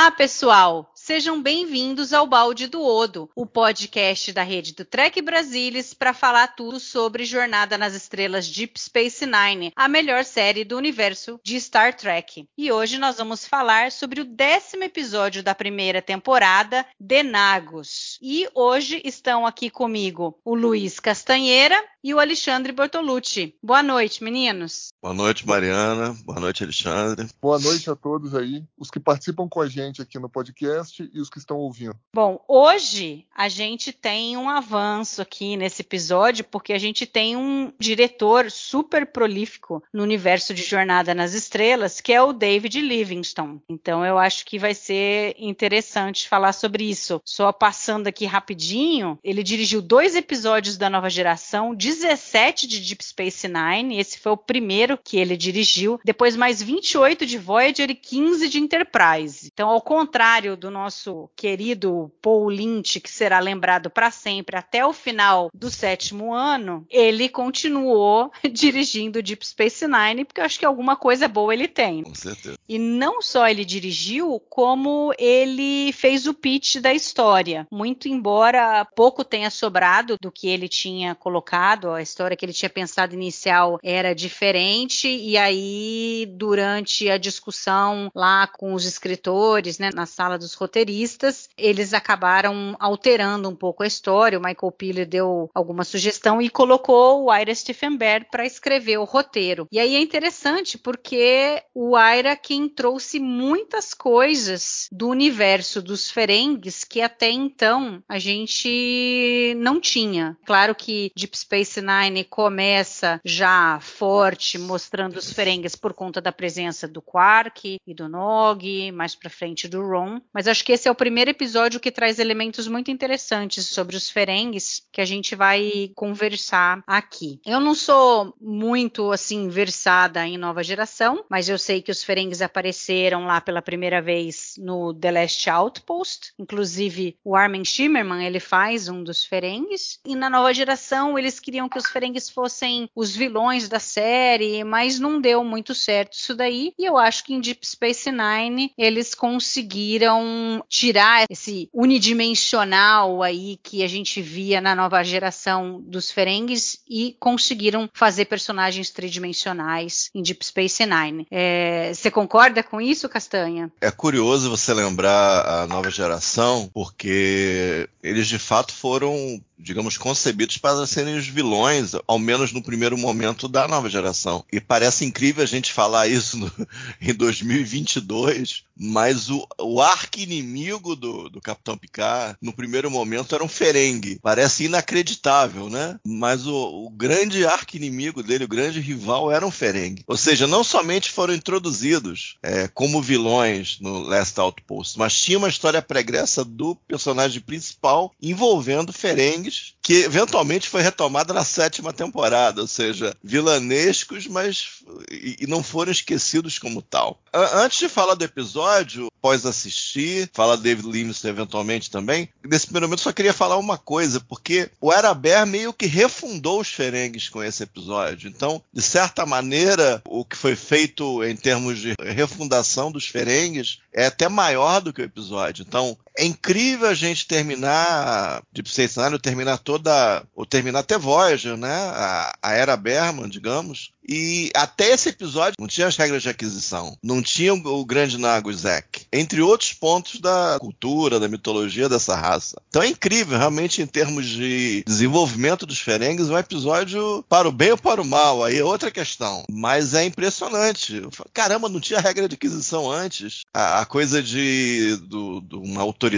Olá, pessoal! Sejam bem-vindos ao Balde do Odo, o podcast da rede do Trek Brasilis para falar tudo sobre Jornada nas Estrelas Deep Space Nine, a melhor série do universo de Star Trek. E hoje nós vamos falar sobre o décimo episódio da primeira temporada, Denagos. E hoje estão aqui comigo o Luiz Castanheira e o Alexandre Bortolucci. Boa noite, meninos. Boa noite, Mariana. Boa noite, Alexandre. Boa noite a todos aí, os que participam com a gente aqui no podcast e os que estão ouvindo. Bom, hoje a gente tem um avanço aqui nesse episódio, porque a gente tem um diretor super prolífico no universo de Jornada nas Estrelas, que é o David Livingston. Então eu acho que vai ser interessante falar sobre isso. Só passando aqui rapidinho, ele dirigiu dois episódios da nova geração, 17 de Deep Space Nine, esse foi o primeiro que ele dirigiu, depois mais 28 de Voyager e 15 de Enterprise. Então, ao contrário do nosso querido Paul Lynch, que será lembrado para sempre até o final do sétimo ano, ele continuou dirigindo Deep Space Nine, porque eu acho que alguma coisa boa ele tem. Com certeza. E não só ele dirigiu, como ele fez o pitch da história. Muito embora pouco tenha sobrado do que ele tinha colocado, a história que ele tinha pensado inicial era diferente, e aí, durante a discussão lá com os escritores, né, na sala dos roteiristas, eles acabaram alterando um pouco a história. O Michael Piller deu alguma sugestão e colocou o Ira Stephen Bear para escrever o roteiro. E aí é interessante porque o Ira quem trouxe muitas coisas do universo dos Ferengues que até então a gente não tinha. Claro que Deep Space Nine começa já forte, mostrando os Ferengues por conta da presença do Quark e do Nog, mais para frente do Ron. Mas acho que esse é o primeiro episódio que traz elementos muito interessantes sobre os Ferengues que a gente vai conversar aqui. Eu não sou muito assim versada em nova geração, mas eu sei que os Ferengues apareceram lá pela primeira vez no The Last Outpost. Inclusive, o Armin Shimmerman, ele faz um dos Ferengues. E na nova geração, eles queriam que os Ferengues fossem os vilões da série, mas não deu muito certo isso daí. E eu acho que em Deep Space Nine eles conseguiram tirar esse unidimensional aí que a gente via na nova geração dos Ferengues e conseguiram fazer personagens tridimensionais em Deep Space Nine. É, você concorda com isso, Castanha? É curioso você lembrar a nova geração, porque eles de fato foram digamos, concebidos para serem os vilões, ao menos no primeiro momento da nova geração. E parece incrível a gente falar isso no, em 2022, mas o, o arqui-inimigo do, do Capitão Picard, no primeiro momento, era um Ferengue. Parece inacreditável, né? Mas o, o grande arqui-inimigo dele, o grande rival, era um Ferengue. Ou seja, não somente foram introduzidos é, como vilões no Last Outpost, mas tinha uma história pregressa do personagem principal envolvendo Ferengues, que eventualmente foi retomada na sétima temporada, ou seja, vilanescos, mas e, não foram esquecidos como tal. Antes de falar do episódio, após assistir, fala David Livingston eventualmente também, nesse primeiro momento só queria falar uma coisa, porque o Araber meio que refundou os Ferengues com esse episódio. Então, de certa maneira, o que foi feito em termos de refundação dos Ferengues é até maior do que o episódio. Então, é incrível a gente terminar Deep Space Nine, terminar toda, ou terminar até Voyager, né? A, a era Berman, digamos. E até esse episódio não tinha as regras de aquisição, não tinha o, o grande Nago Zack. entre outros pontos da cultura, da mitologia dessa raça. Então é incrível, realmente, em termos de desenvolvimento dos Ferengues, um episódio para o bem ou para o mal, aí é outra questão. Mas é impressionante. Caramba, não tinha regra de aquisição antes. A, a coisa de, do, de uma autoridade,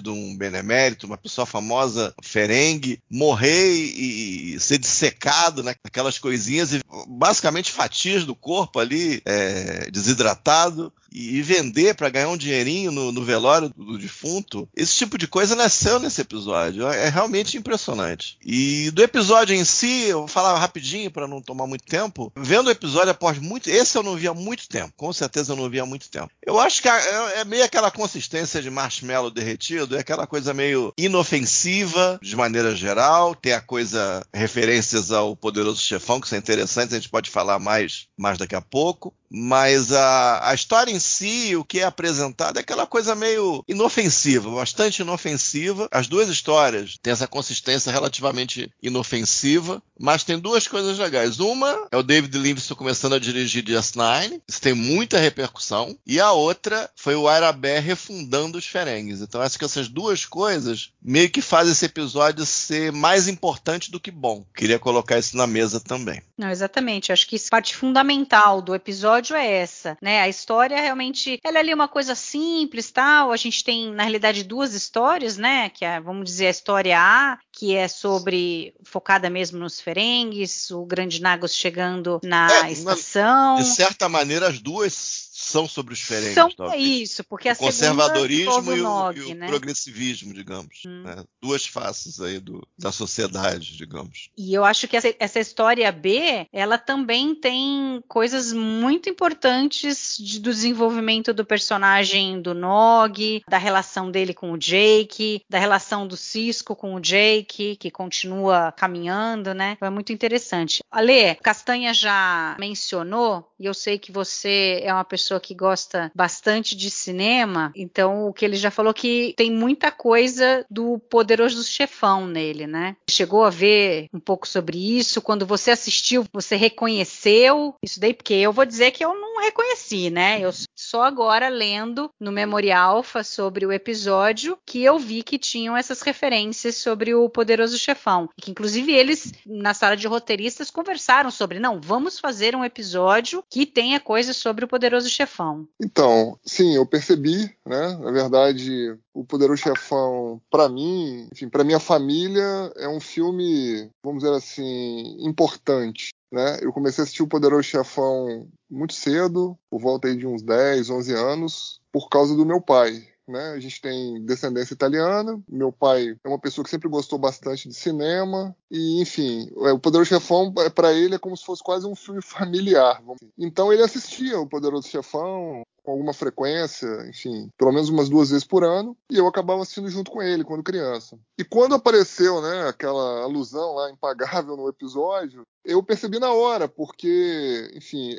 de um benemérito, uma pessoa famosa, Ferengue, morrer e, e ser dissecado naquelas né, coisinhas e basicamente fatias do corpo ali, é, desidratado e vender para ganhar um dinheirinho no, no, velório do defunto. Esse tipo de coisa nasceu nesse episódio. É realmente impressionante. E do episódio em si, eu vou falar rapidinho para não tomar muito tempo. Vendo o episódio após muito. Esse eu não vi há muito tempo. Com certeza eu não vi há muito tempo. Eu acho que é, é meio aquela consistência de marshmallow derretido, é aquela coisa meio inofensiva de maneira geral. Tem a coisa, referências ao poderoso chefão, que são interessantes, a gente pode falar mais, mais daqui a pouco mas a, a história em si, o que é apresentado, é aquela coisa meio inofensiva, bastante inofensiva. As duas histórias têm essa consistência relativamente inofensiva, mas tem duas coisas legais. Uma é o David Levinson começando a dirigir DS9, isso tem muita repercussão, e a outra foi o Arabé refundando os Ferengues. Então acho que essas duas coisas meio que fazem esse episódio ser mais importante do que bom. Queria colocar isso na mesa também. Não, exatamente. Acho que isso é parte fundamental do episódio é essa, né? A história realmente, ela é ali uma coisa simples, tal. A gente tem na realidade duas histórias, né? Que é, vamos dizer, a história A, que é sobre focada mesmo nos Ferengues, o Grande Nagos chegando na é, estação. De certa maneira, as duas são sobre os Ferengues. São talvez. isso, porque o a conservadorismo e o, Nog, e o né? progressivismo, digamos. Hum. Né? Duas faces aí do, da sociedade, digamos. E eu acho que essa, essa, história B, ela também tem coisas muito importantes de, do desenvolvimento do personagem do Nog, da relação dele com o Jake, da relação do Cisco com o Jake, que continua caminhando, né? Então é muito interessante. Ale, Castanha já mencionou, e eu sei que você é uma pessoa pessoa que gosta bastante de cinema, então o que ele já falou que tem muita coisa do Poderoso Chefão nele, né? Chegou a ver um pouco sobre isso. Quando você assistiu, você reconheceu isso daí? Porque eu vou dizer que eu não reconheci, né? Eu só agora lendo no Memorial Alpha sobre o episódio que eu vi que tinham essas referências sobre o Poderoso Chefão. Que inclusive eles, na sala de roteiristas, conversaram sobre, não, vamos fazer um episódio que tenha coisas sobre o Poderoso Chefão Chefão? Então, sim, eu percebi, né? Na verdade, o Poderoso Chefão, para mim, enfim, para minha família, é um filme, vamos dizer assim, importante. Né? Eu comecei a assistir o Poderoso Chefão muito cedo, por volta aí de uns 10, 11 anos, por causa do meu pai. Né? A gente tem descendência italiana. Meu pai é uma pessoa que sempre gostou bastante de cinema. E, enfim, é, o Poderoso Chefão, é, para ele, é como se fosse quase um filme familiar. Então, ele assistia o Poderoso Chefão com alguma frequência, enfim, pelo menos umas duas vezes por ano, e eu acabava assistindo junto com ele quando criança. E quando apareceu, né, aquela alusão lá impagável no episódio, eu percebi na hora, porque, enfim,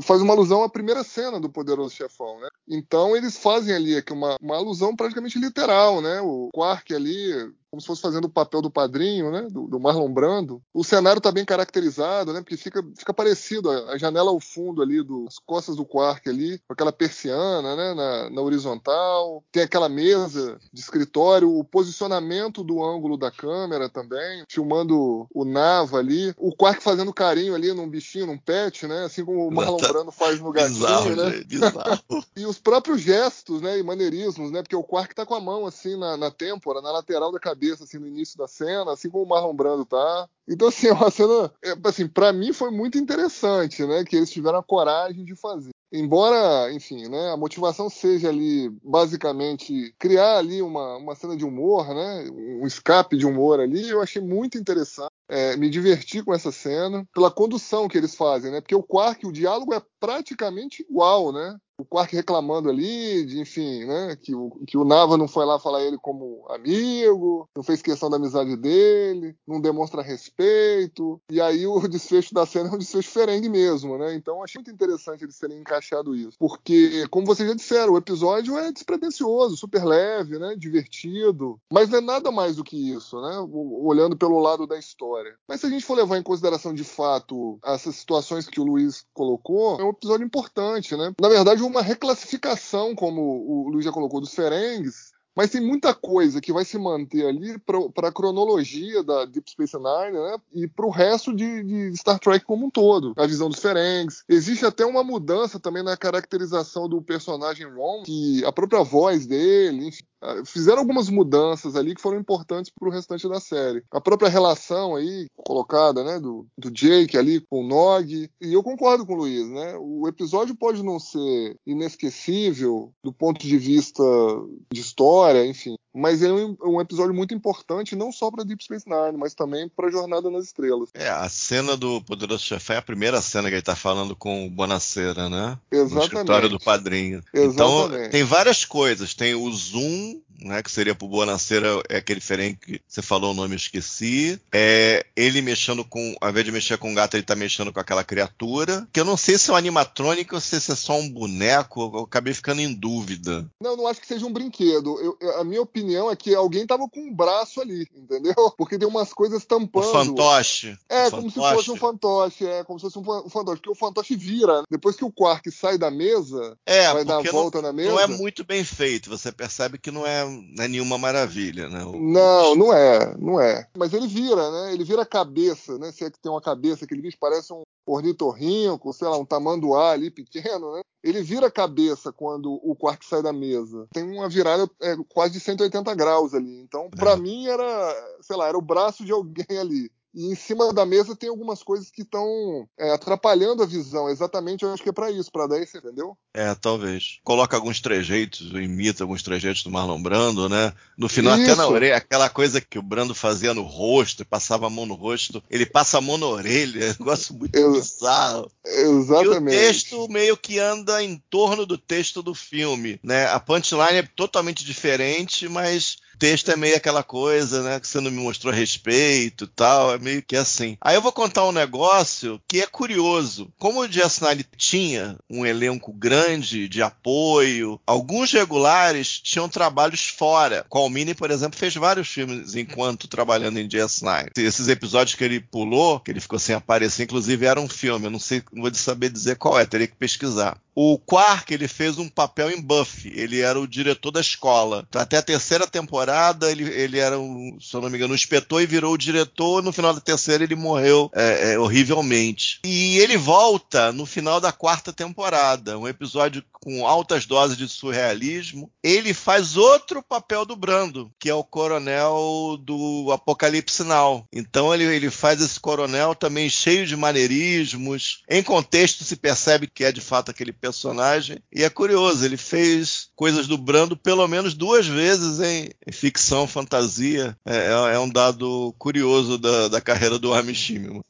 faz uma alusão à primeira cena do Poderoso Chefão, né? Então eles fazem ali aqui uma, uma alusão praticamente literal, né? O Quark ali como se fosse fazendo o papel do padrinho, né? Do, do Marlon Brando. O cenário está bem caracterizado, né? Porque fica, fica parecido a, a janela ao fundo ali, das costas do Quark ali, com aquela persiana, né? Na, na, horizontal. Tem aquela mesa de escritório, o posicionamento do ângulo da câmera também, filmando o Nava ali. O Quark fazendo carinho ali num bichinho, num pet, né? Assim como o Marlon Brando faz no gatinho, bizarro, né? Bizarro. e os próprios gestos, né? E maneirismos, né? Porque o Quark tá com a mão assim na, na têmpora, na lateral da cabeça cabeça assim no início da cena, assim como o Marlon Brando tá. Então assim, é uma cena, é, assim, para mim foi muito interessante, né, que eles tiveram a coragem de fazer. Embora, enfim, né, a motivação seja ali basicamente criar ali uma, uma cena de humor, né, um escape de humor ali, eu achei muito interessante. É, me diverti com essa cena pela condução que eles fazem, né? Porque o Quark, o diálogo é praticamente igual, né? o Quark reclamando ali, de, enfim, né, que o, que o Nava não foi lá falar ele como amigo, não fez questão da amizade dele, não demonstra respeito, e aí o desfecho da cena é um desfecho ferengue mesmo, né, então achei muito interessante eles terem encaixado isso, porque, como vocês já disseram, o episódio é despretensioso, super leve, né, divertido, mas não é nada mais do que isso, né, olhando pelo lado da história. Mas se a gente for levar em consideração de fato essas situações que o Luiz colocou, é um episódio importante, né? Na verdade, uma reclassificação, como o Luiz já colocou, dos Ferengues, mas tem muita coisa que vai se manter ali para a cronologia da Deep Space Nine né? e para o resto de, de, Star Trek como um todo. A visão dos Ferengs. Existe até uma mudança também na caracterização do personagem Ron, que a própria voz dele, enfim, fizeram algumas mudanças ali que foram importantes para o restante da série. A própria relação aí colocada, né, do, do Jake ali com o Nog, e eu concordo com o Luiz, né? O episódio pode não ser inesquecível do ponto de vista de história, enfim, mas é um, um, episódio muito importante, não só para Deep Space Nine, mas também para Jornada nas Estrelas. É, a cena do Poderoso Chefão é a primeira cena que ele está falando com o Bonacera, né? Exatamente. No escritório do padrinho. Exatamente. Então, tem várias coisas. Tem o zoom né, que seria pro Bonacera, é aquele diferente que você falou o nome, eu esqueci. É ele mexendo com, ao invés de mexer com o gato, ele tá mexendo com aquela criatura, que eu não sei se é um animatrônico ou se é só um boneco, eu acabei ficando em dúvida. Não, não acho que seja um brinquedo. Eu, a minha opinião é que alguém tava com um braço ali, entendeu? Porque tem umas coisas tampando. O fantoche. É, o como fantoche. se fosse um fantoche, é, como se fosse um fantoche, porque o fantoche vira, né? depois que o Quark sai da mesa, é, vai dar a volta não, na mesa. Não é muito bem feito, você percebe que não é não é nenhuma maravilha, né? O... Não, não é, não é. Mas ele vira, né? Ele vira a cabeça, né? Se é que tem uma cabeça, aquele bicho parece um ornitorrinco, sei lá, um tamanduá ali pequeno, né? Ele vira a cabeça quando o Quark sai da mesa. Tem uma virada é, quase de 180 graus ali. Então, para é. mim, era, sei lá, era o braço de alguém ali. E em cima da mesa tem algumas coisas que estão é, atrapalhando a visão. Exatamente, eu acho que é para isso, para dar esse, entendeu? É, talvez. Coloca alguns trejeitos, imita alguns trejeitos do Marlon Brando, né? No final, isso. até na orelha, aquela coisa que o Brando fazia no rosto, passava a mão no rosto, ele passa a mão na orelha, é um negócio muito Ex bizarro. Exatamente. E o texto meio que anda em torno do texto do filme, né? A punchline é totalmente diferente, mas texto é meio aquela coisa, né? Que você não me mostrou respeito tal. É meio que assim. Aí eu vou contar um negócio que é curioso. Como o Nine tinha um elenco grande de apoio, alguns regulares tinham trabalhos fora. Colmini, por exemplo, fez vários filmes enquanto trabalhando em DS9. Esses episódios que ele pulou, que ele ficou sem aparecer, inclusive era um filme. Eu não sei, não vou saber dizer qual é, teria que pesquisar. O Quark, ele fez um papel em Buffy. Ele era o diretor da escola. Até a terceira temporada, ele, ele era, um, se eu não me engano, um inspetor e virou o diretor. No final da terceira, ele morreu é, é, horrivelmente. E ele volta no final da quarta temporada. Um episódio com altas doses de surrealismo. Ele faz outro papel do Brando, que é o coronel do Apocalipse Now. Então, ele, ele faz esse coronel também cheio de maneirismos. Em contexto, se percebe que é de fato aquele personagem. E é curioso, ele fez coisas do Brando pelo menos duas vezes em, em ficção, fantasia. É, é, é, um dado curioso da, da carreira do Armin.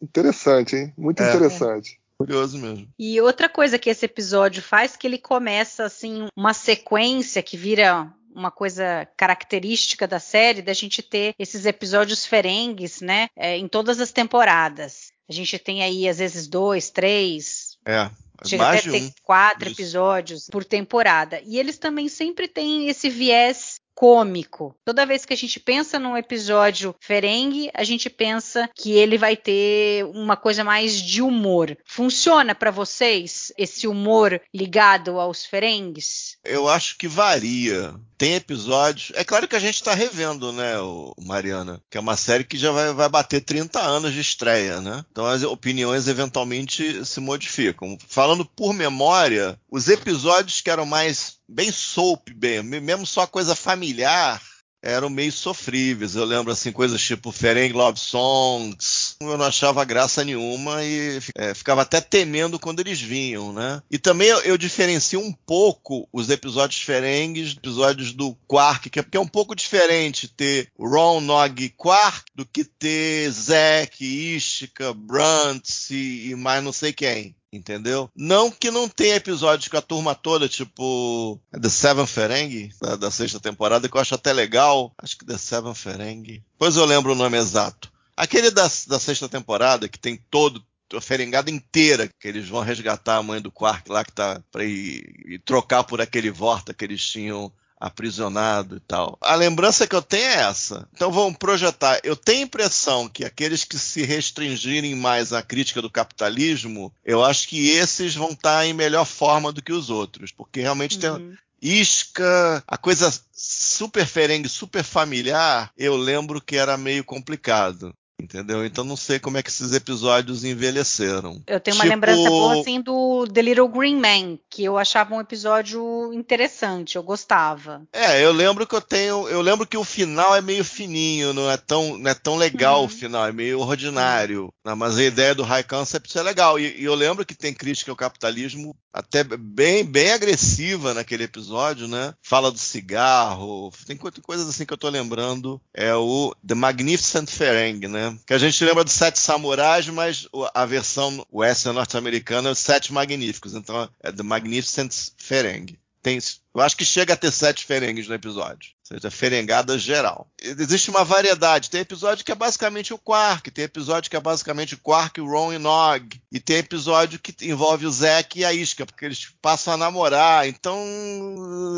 Interessante, hein? Muito é. interessante. Curioso mesmo. E outra coisa que esse episódio faz, que ele começa assim uma sequência que vira uma coisa característica da série, da gente ter esses episódios ferengues, né, é, em todas as temporadas. A gente tem aí às vezes dois, três, é. Chega Mais até ter um. quatro Isso. episódios por temporada. E eles também sempre têm esse viés cômico. Toda vez que a gente pensa num episódio Ferengue, a gente pensa que ele vai ter uma coisa mais de humor. Funciona para vocês esse humor ligado aos Ferengues? Eu acho que varia. Tem episódios. É claro que a gente está revendo, né, Mariana? Que é uma série que já vai, vai bater 30 anos de estreia, né? Então as opiniões eventualmente se modificam. Falando por memória, os episódios que eram mais bem soap, bem, mesmo só coisa familiar, eram meio sofríveis. Eu lembro assim coisas tipo Ferenc Love Songs. Eu não achava graça nenhuma e é, ficava até temendo quando eles vinham, né? E também eu, eu diferencio um pouco os episódios Ferengues, episódios do Quark, que é, porque é um pouco diferente ter Ron, Nog e Quark do que ter Zack, Ishika, Brunt e, e mais não sei quem entendeu? Não que não tenha episódios com a turma toda, tipo The Seven Ferengi, da, da, sexta temporada, que eu acho até legal. Acho que The Seven Ferengi. Pois eu lembro o nome exato. Aquele da, da sexta temporada, que tem todo a ferengada inteira, que eles vão resgatar a mãe do Quark lá, que tá pra ir, ir trocar por aquele Vorta que eles tinham aprisionado e tal. A lembrança que eu tenho é essa. Então vamos projetar. Eu tenho a impressão que aqueles que se restringirem mais à crítica do capitalismo, eu acho que esses vão estar em melhor forma do que os outros, porque realmente uhum. tem isca, a coisa super ferengue, super familiar, eu lembro que era meio complicado. Entendeu? Então não sei como é que esses episódios envelheceram. Eu tenho uma tipo... lembrança boa assim do The Little Green Man, que eu achava um episódio interessante, eu gostava. É, eu lembro que eu tenho, eu lembro que o final é meio fininho, não é tão, não é tão legal uhum. o final, é meio ordinário. Uhum. Mas a ideia do high concept é legal. E, e eu lembro que tem crítica ao capitalismo até bem, bem agressiva naquele episódio, né? Fala do cigarro, tem coisas assim que eu tô lembrando. É o The Magnificent Ferengi, né? Que a gente lembra dos Sete Samurais, mas a versão western norte-americana é Sete Magníficos. Então é The Magnificent Ferengi. Tem, eu acho que chega a ter sete ferengues no episódio seja, ferengada geral. Existe uma variedade. Tem episódio que é basicamente o Quark, tem episódio que é basicamente o Quark, o Ron e Nog, e tem episódio que envolve o Zack e a Isca, porque eles passam a namorar. Então,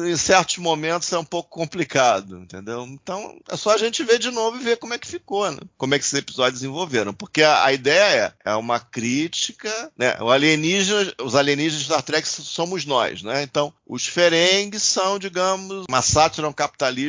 em certos momentos é um pouco complicado, entendeu? Então, é só a gente ver de novo e ver como é que ficou, né? Como é que esses episódios desenvolveram. Porque a, a ideia é, uma crítica, né? O alienígena, os alienígenas de Star Trek somos nós, né? Então, os Ferengues são, digamos, uma sátira um capitalismo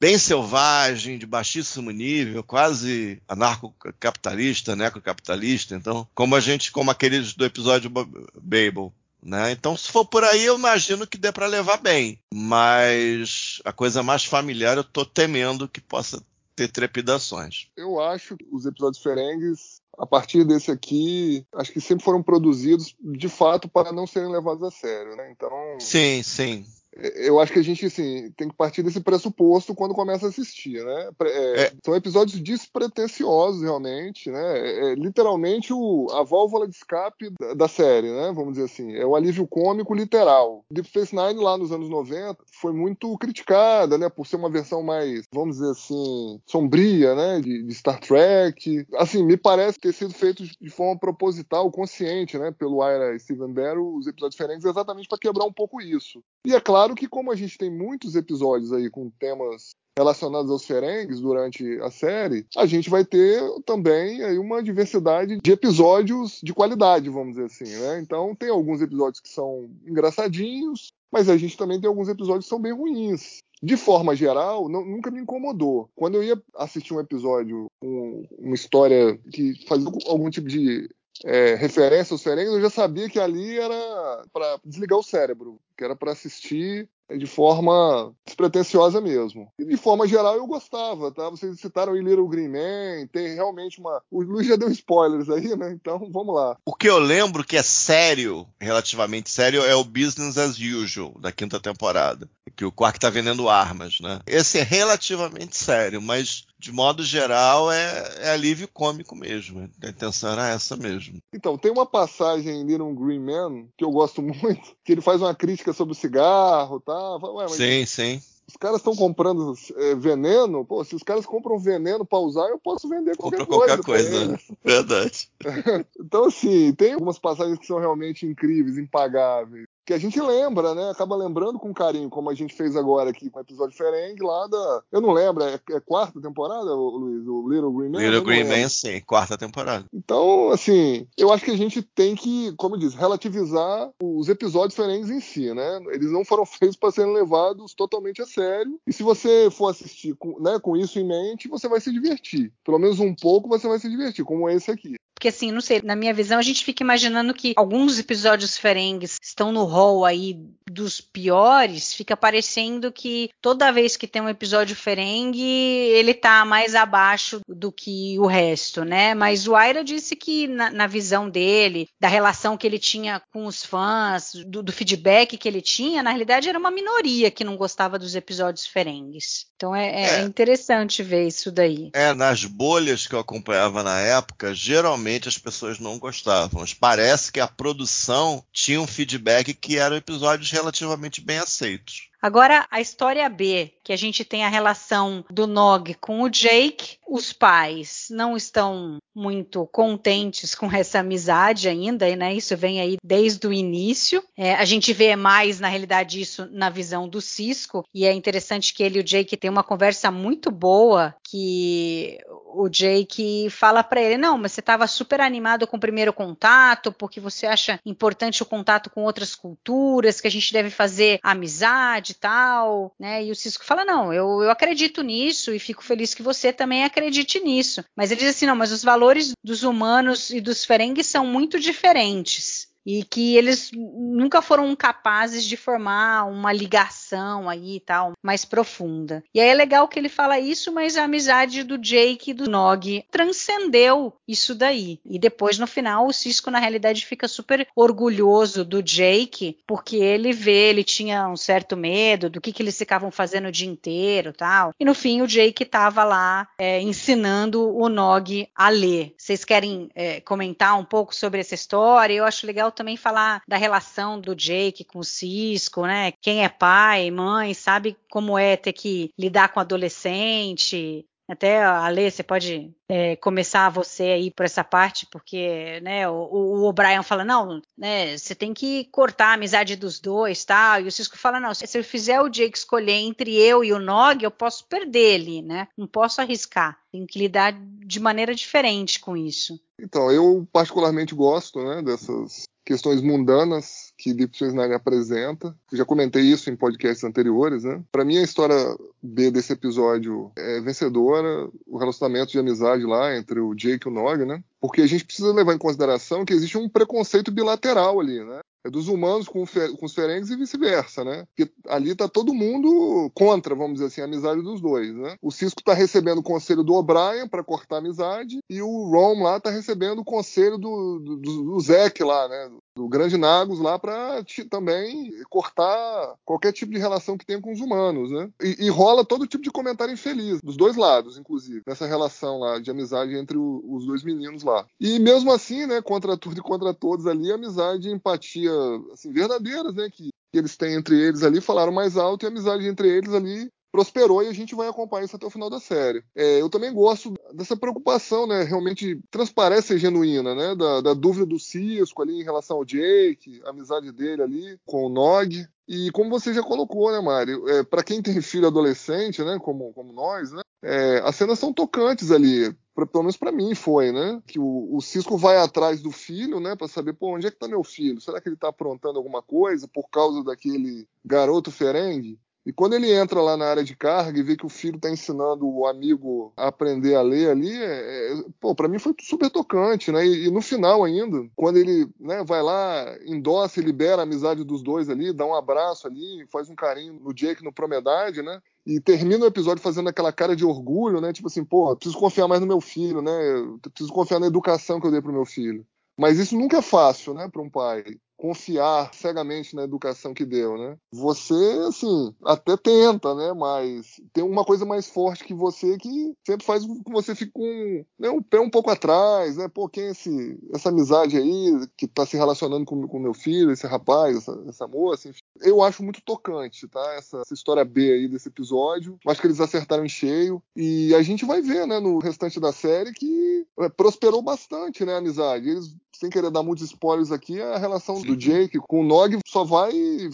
bem selvagem, de baixíssimo nível, quase anarcocapitalista, necrocapitalista. Então, como a gente, como aqueles do episódio Babel. Né? Então, se for por aí, eu imagino que dê para levar bem. Mas a coisa mais familiar, eu estou temendo que possa ter trepidações. Eu acho que os episódios Ferengues a partir desse aqui, acho que sempre foram produzidos de fato para não serem levados a sério, né? Então. Sim, sim eu acho que a gente assim, tem que partir desse pressuposto quando começa a assistir, né? É, é. São episódios despretensiosos, realmente, né? É, é, literalmente o, a válvula de escape da, da, série, né? Vamos dizer assim. É o alívio cômico literal. Deep Space Nine, lá nos anos 90, foi muito criticada, né? Por ser uma versão mais, vamos dizer assim, sombria, né? De, de Star Trek. Assim, me parece ter sido feito de forma proposital, consciente, né? Pelo Ira Steven Barrow, os episódios diferentes, exatamente para quebrar um pouco isso. E é claro que, como a gente tem muitos episódios aí com temas relacionados aos Ferengues durante a série, a gente vai ter também aí uma diversidade de episódios de qualidade, vamos dizer assim, né? Então tem alguns episódios que são engraçadinhos, mas a gente também tem alguns episódios que são bem ruins. De forma geral, não, nunca me incomodou. Quando eu ia assistir um episódio com uma história que fazia algum tipo de é, referência aos Ferengues, eu já sabia que ali era para desligar o cérebro, que era para assistir de forma despretensiosa mesmo. E de forma geral eu gostava, tá? Vocês citaram o Little Green Man, tem realmente uma. O Luiz já deu spoilers aí, né? Então vamos lá. O que eu lembro que é sério, relativamente sério, é o Business as Usual, da quinta temporada. Que o Quark tá vendendo armas, né? Esse é relativamente sério, mas de modo geral, é, é, alívio cômico mesmo. A intenção era essa mesmo. Então, tem uma passagem em Little Green Man que eu gosto muito, que ele faz uma crítica sobre o cigarro, tá? Ué, sim, sim. Os caras estão comprando é, veneno, pô, se os caras compram veneno para usar, eu posso vender qualquer Compra coisa. Qualquer coisa, verdade. então, assim, tem algumas passagens que são realmente incríveis, impagáveis que a gente lembra, né? Acaba lembrando com carinho, como a gente fez agora aqui com o episódio Ferengue lá da. Eu não lembro, é, é quarta temporada, Luiz? O Little Green Man? Little Green Man, sim, quarta temporada. Então, assim, eu acho que a gente tem que, como diz, relativizar os episódios Ferengues em si, né? Eles não foram feitos para serem levados totalmente a sério. E se você for assistir com, né, com isso em mente, você vai se divertir. Pelo menos um pouco você vai se divertir, como esse aqui. Porque assim, não sei, na minha visão, a gente fica imaginando que alguns episódios Ferengues estão no hall aí dos piores, fica parecendo que toda vez que tem um episódio Ferengue, ele tá mais abaixo do que o resto, né? Mas o Aira disse que na, na visão dele, da relação que ele tinha com os fãs, do, do, feedback que ele tinha, na realidade era uma minoria que não gostava dos episódios Ferengues. Então é, é, é interessante ver isso daí. É, nas bolhas que eu acompanhava na época, geralmente as pessoas não gostavam. Mas parece que a produção tinha um feedback que eram episódios relativamente bem aceitos. Agora, a história B, que a gente tem a relação do Nog com o Jake, os pais não estão muito contentes com essa amizade ainda, né? Isso vem aí desde o início. É, a gente vê mais, na realidade, isso na visão do Cisco, e é interessante que ele e o Jake têm uma conversa muito boa, que o Jake fala para ele: não, mas você estava super animado com o primeiro contato, porque você acha importante o contato com outras culturas, que a gente deve fazer amizade e tal, né? E o Cisco fala: não, eu, eu acredito nisso e fico feliz que você também acredite nisso. Mas ele diz assim: não, mas os valores dos humanos e dos ferengues são muito diferentes e que eles nunca foram capazes de formar uma ligação aí e tal mais profunda. E aí é legal que ele fala isso, mas a amizade do Jake e do Nog transcendeu isso daí. E depois no final o Cisco na realidade fica super orgulhoso do Jake, porque ele vê, ele tinha um certo medo do que, que eles ficavam fazendo o dia inteiro, tal. E no fim o Jake estava lá é, ensinando o Nog a ler. Vocês querem é, comentar um pouco sobre essa história? Eu acho legal também falar da relação do Jake com o Cisco, né? Quem é pai, mãe, sabe como é ter que lidar com adolescente. Até a Lê, você pode é, começar você aí por essa parte, porque né, o, O'Brien fala, não, né, você tem que cortar a amizade dos dois, tal, e o Cisco fala, não, se eu fizer o Jake escolher entre eu e o Nog, eu posso perder ele, né? Não posso arriscar. Tem que lidar de maneira diferente com isso. Então, eu particularmente gosto né, dessas questões mundanas que Nine apresenta. já comentei isso em podcasts anteriores, né? Para mim a história B desse episódio é vencedora, o relacionamento de amizade lá entre o Jake e o Nog, né? Porque a gente precisa levar em consideração que existe um preconceito bilateral ali, né? É dos humanos com, com os ferengues e vice-versa, né? Porque ali tá todo mundo contra, vamos dizer assim, a amizade dos dois, né? O Cisco tá recebendo o conselho do O'Brien para cortar a amizade e o Rom lá tá recebendo o conselho do, do, do Zek lá, né? Do Grande Nagus lá para também cortar qualquer tipo de relação que tenha com os humanos, né? E, e, rola todo tipo de comentário infeliz, dos dois lados, inclusive, nessa relação lá de amizade entre o, os dois meninos lá. E mesmo assim, né, contra tudo e contra todos ali, amizade e empatia assim, verdadeiras, né, que, que eles têm entre eles ali, falaram mais alto e a amizade entre eles ali prosperou e a gente vai acompanhar isso até o final da série. É, eu também gosto dessa preocupação, né? Realmente transparece e genuína, né? Da, da, dúvida do Cisco ali em relação ao Jake, a amizade dele ali com o Nog. E como você já colocou, né, Mário? É, para quem tem filho adolescente, né? Como, como nós, né? É, as cenas são tocantes ali pelo menos para mim foi, né? Que o, o, Cisco vai atrás do filho, né, para saber, pô, onde é que tá meu filho? Será que ele tá aprontando alguma coisa por causa daquele garoto ferengue? E quando ele entra lá na área de carga e vê que o filho está ensinando o amigo a aprender a ler ali, é, é, pô, para mim foi super tocante, né? E, e, no final ainda, quando ele né, vai lá, endossa e libera a amizade dos dois ali, dá um abraço ali, faz um carinho no Jake no Promedade, né? E termina o episódio fazendo aquela cara de orgulho, né? Tipo assim, pô, preciso confiar mais no meu filho, né? Eu preciso confiar na educação que eu dei pro meu filho. Mas isso nunca é fácil, né, para um pai confiar cegamente na educação que deu, né? Você, assim, até tenta, né? Mas tem uma coisa mais forte que você que sempre faz com que você fique com né, o pé um pouco atrás, né? Pô, quem é esse, essa amizade aí que tá se relacionando com o meu filho, esse rapaz, essa, essa moça, enfim. Eu acho muito tocante, tá? Essa, essa história B aí desse episódio. Acho que eles acertaram em cheio. E a gente vai ver, né, no restante da série que é, prosperou bastante, né, a amizade. Eles sem querer dar muitos spoilers aqui, a relação do Jake com o Nog só vai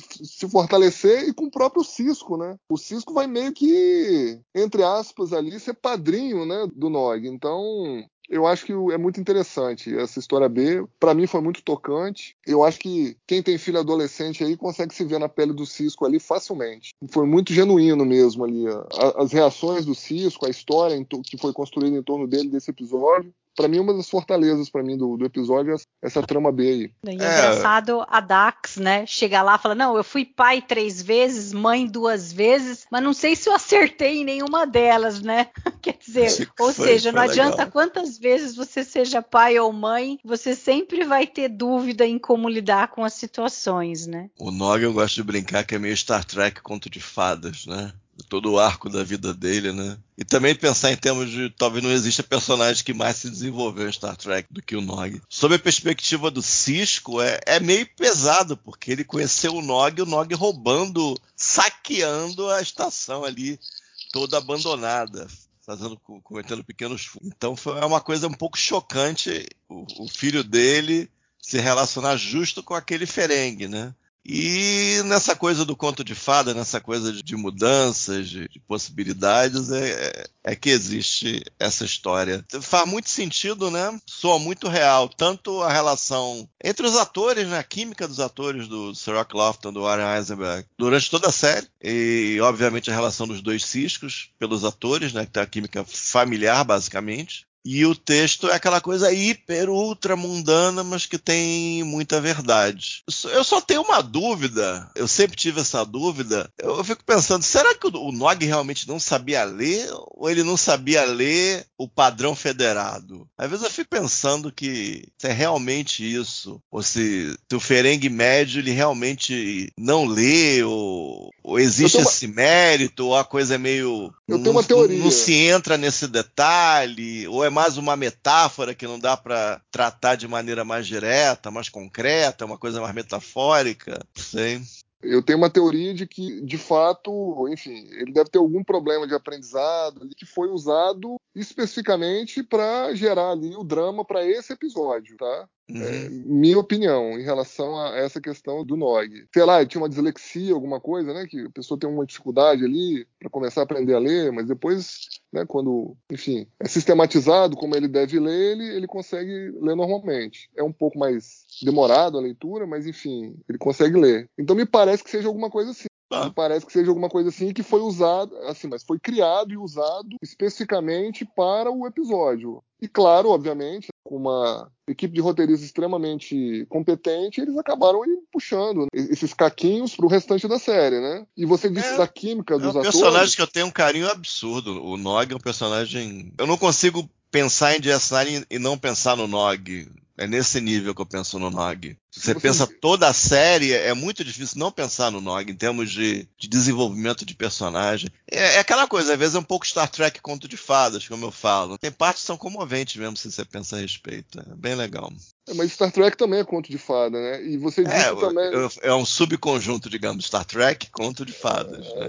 se fortalecer e com o próprio Cisco, né? O Cisco vai meio que, entre aspas, ali ser padrinho, né, do Nog. Então, eu acho que é muito interessante essa história B. Para mim foi muito tocante. Eu acho que quem tem filho adolescente aí consegue se ver na pele do Cisco ali facilmente. Foi muito genuíno mesmo ali. As reações do Cisco, a história que foi construída em torno dele desse episódio para mim, uma das fortalezas para mim do, do episódio é essa trama B aí. E é, é engraçado a Dax, né? Chegar lá e falar: não, eu fui pai três vezes, mãe duas vezes, mas não sei se eu acertei em nenhuma delas, né? Quer dizer, ou foi, seja, foi não legal. adianta quantas vezes você seja pai ou mãe, você sempre vai ter dúvida em como lidar com as situações, né? O Nog eu gosto de brincar que é meio Star Trek conto de fadas, né? Todo o arco da vida dele, né? E também pensar em termos de talvez não exista personagem que mais se desenvolveu em Star Trek do que o Nog. Sob a perspectiva do Cisco, é, é meio pesado, porque ele conheceu o Nog, o Nog roubando, saqueando a estação ali, toda abandonada, fazendo, cometendo pequenos Então foi uma coisa um pouco chocante o, o filho dele se relacionar justo com aquele Ferengue, né? E nessa coisa do conto de fada, nessa coisa de mudanças, de, de possibilidades, é, é, que existe essa história. Faz muito sentido, né? Soa muito real. Tanto a relação entre os atores, né? A química dos atores do Sir Rock Lofton, do Warren Eisenberg, durante toda a série. E, obviamente, a relação dos dois ciscos pelos atores, né? Que tem a química familiar, basicamente. E o texto é aquela coisa hiper, ultra mundana, mas que tem muita verdade. Eu só tenho uma dúvida, eu sempre tive essa dúvida. Eu fico pensando, será que o Nog realmente não sabia ler? Ou ele não sabia ler o padrão federado? Às vezes eu fico pensando que se é realmente isso, ou se, se o Ferengue médio ele realmente não lê, ou, ou existe uma... esse mérito, ou a coisa é meio. Eu tenho uma teoria. Não, não se entra nesse detalhe, ou é mais uma metáfora que não dá para tratar de maneira mais direta, mais concreta, uma coisa mais metafórica, sei. Eu tenho uma teoria de que, de fato, enfim, ele deve ter algum problema de aprendizado que foi usado especificamente para gerar ali o drama para esse episódio, tá? Uhum. É, minha opinião em relação a essa questão do Nog. Sei lá, tinha uma dislexia, alguma coisa, né? Que a pessoa tem uma dificuldade ali para começar a aprender a ler, mas depois, né, quando, enfim, é sistematizado como ele deve ler, ele, ele consegue ler normalmente. É um pouco mais demorado a leitura, mas enfim, ele consegue ler. Então me parece que seja alguma coisa assim. Me parece que seja alguma coisa assim que foi usado, assim, mas foi criado e usado especificamente para o episódio. E claro, obviamente, com uma equipe de roteiristas extremamente competente, eles acabaram puxando esses caquinhos para o restante da série, né? E você disse é, da química dos atores. É um personagem que eu tenho um carinho absurdo. O Nog é um personagem. Eu não consigo pensar em DS9 e não pensar no Nog. É nesse nível que eu penso no Nog. Se você, pensa toda a série, é muito difícil não pensar no Nog em termos de, de desenvolvimento de personagem. É, é, aquela coisa, às vezes é um pouco Star Trek conto de fadas, como eu falo. Tem partes que são comoventes mesmo, se você pensa a respeito. É bem legal. É, mas Star Trek também é conto de fada, né? E você disse é, também. É um subconjunto, digamos, Star Trek, conto de fadas. Né?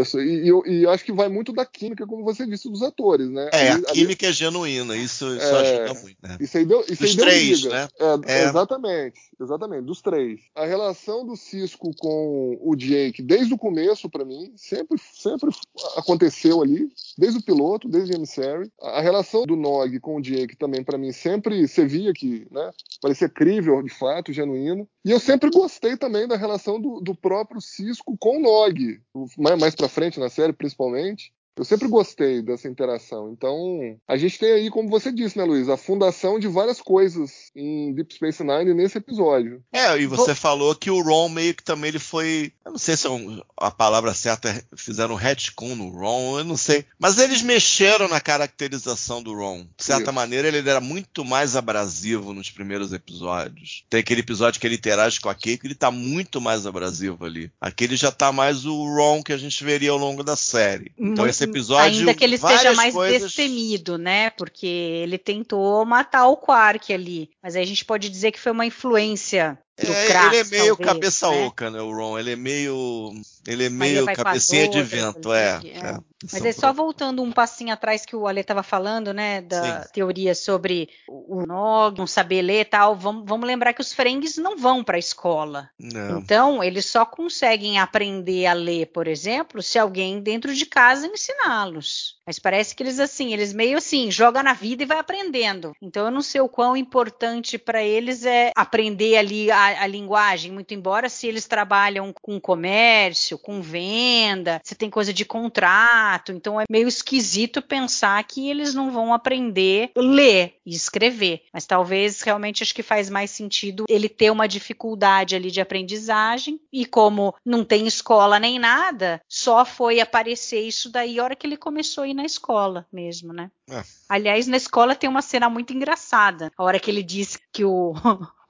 Isso, e, e, e, acho que vai muito da química, como você disse, dos atores, né? É, a química é genuína, isso, isso é, ajuda muito, né? Isso aí deu, isso Dos aí deu três, liga. né? É, é. Exatamente, exatamente, dos três. A relação do Cisco com o Jake, desde o começo, para mim, sempre, sempre aconteceu ali, desde o piloto, desde o Emissary. A relação do Nog com o Jake também, para mim, sempre você via que né? Parecia crível, de fato, genuíno. E eu sempre gostei também da relação do, do próprio Cisco com o Nog, mais, mais para frente na série, principalmente. Eu sempre gostei dessa interação. Então, a gente tem aí, como você disse, né, Luiz, a fundação de várias coisas em Deep Space Nine nesse episódio. É, e você falou que o Ron meio que também ele foi. Eu não sei se é a palavra certa é fizeram um retcon no Ron, eu não sei. Mas eles mexeram na caracterização do Ron. De certa Isso. maneira, ele era muito mais abrasivo nos primeiros episódios. Tem aquele episódio que ele interage com a Keiko, ele tá muito mais abrasivo ali. Aquele já tá mais o Ron que a gente veria ao longo da série. Então, esse episódio. Ainda que ele esteja mais coisas... destemido, né? Porque ele tentou matar o Quark ali. Mas aí a gente pode dizer que foi uma influência é, Kratz, Ele é meio talvez, cabeça né? oca, né, o Ron? Ele é meio. Ele é meio cabecinha de vento, é. é. é. Mas é só voltando um passinho atrás que o Ale estava falando, né? Da Sim. teoria sobre o Nog, não saber ler e tal. Vamos, vamos lembrar que os Ferengues não vão para a escola. Não. Então, eles só conseguem aprender a ler, por exemplo, se alguém dentro de casa ensiná-los. Mas parece que eles assim, eles meio assim, jogam na vida e vai aprendendo. Então eu não sei o quão importante para eles é aprender ali a, a, linguagem, muito embora se eles trabalham com comércio, com venda, se tem coisa de contrato, então é meio esquisito pensar que eles não vão aprender ler e escrever. Mas talvez realmente acho que faz mais sentido ele ter uma dificuldade ali de aprendizagem e como não tem escola nem nada, só foi aparecer isso daí a hora que ele começou a ir na escola mesmo, né? É. Aliás, na escola tem uma cena muito engraçada. A hora que ele diz que o,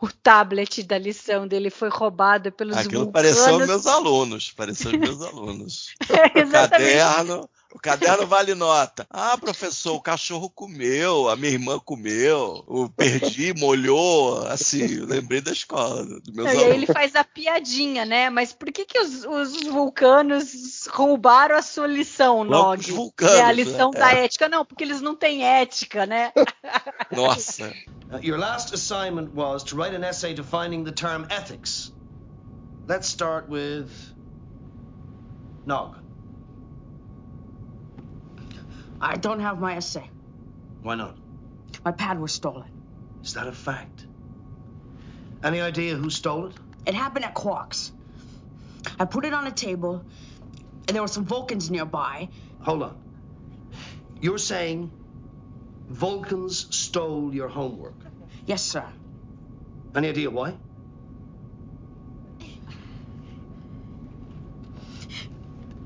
o tablet da lição dele foi roubado pelos Aquilo vulcanos. pareceu meus alunos, pareceu meus alunos. É, exatamente. caderno, o caderno vale nota. Ah, professor, o cachorro comeu, a minha irmã comeu, o perdi, molhou, assim, lembrei da escola, dos meus Não, e aí ele faz a piadinha, né? Mas por que, que os, os vulcanos roubaram a sua lição, Nog? os vulcanos, é a lição né? da É. ética. Não, porque eles não têm ética, né? Nossa. Your last assignment was to write an essay defining the term ethics. Let's start with Nog. I don't have my essay. Why not? My pad was stolen. Is that a fact? Any idea who stole it? It happened at Quark's. I put it on a table, and there were some Vulcans nearby. Hold on. You're saying Vulcans stole your homework. Yes, sir. Any idea why?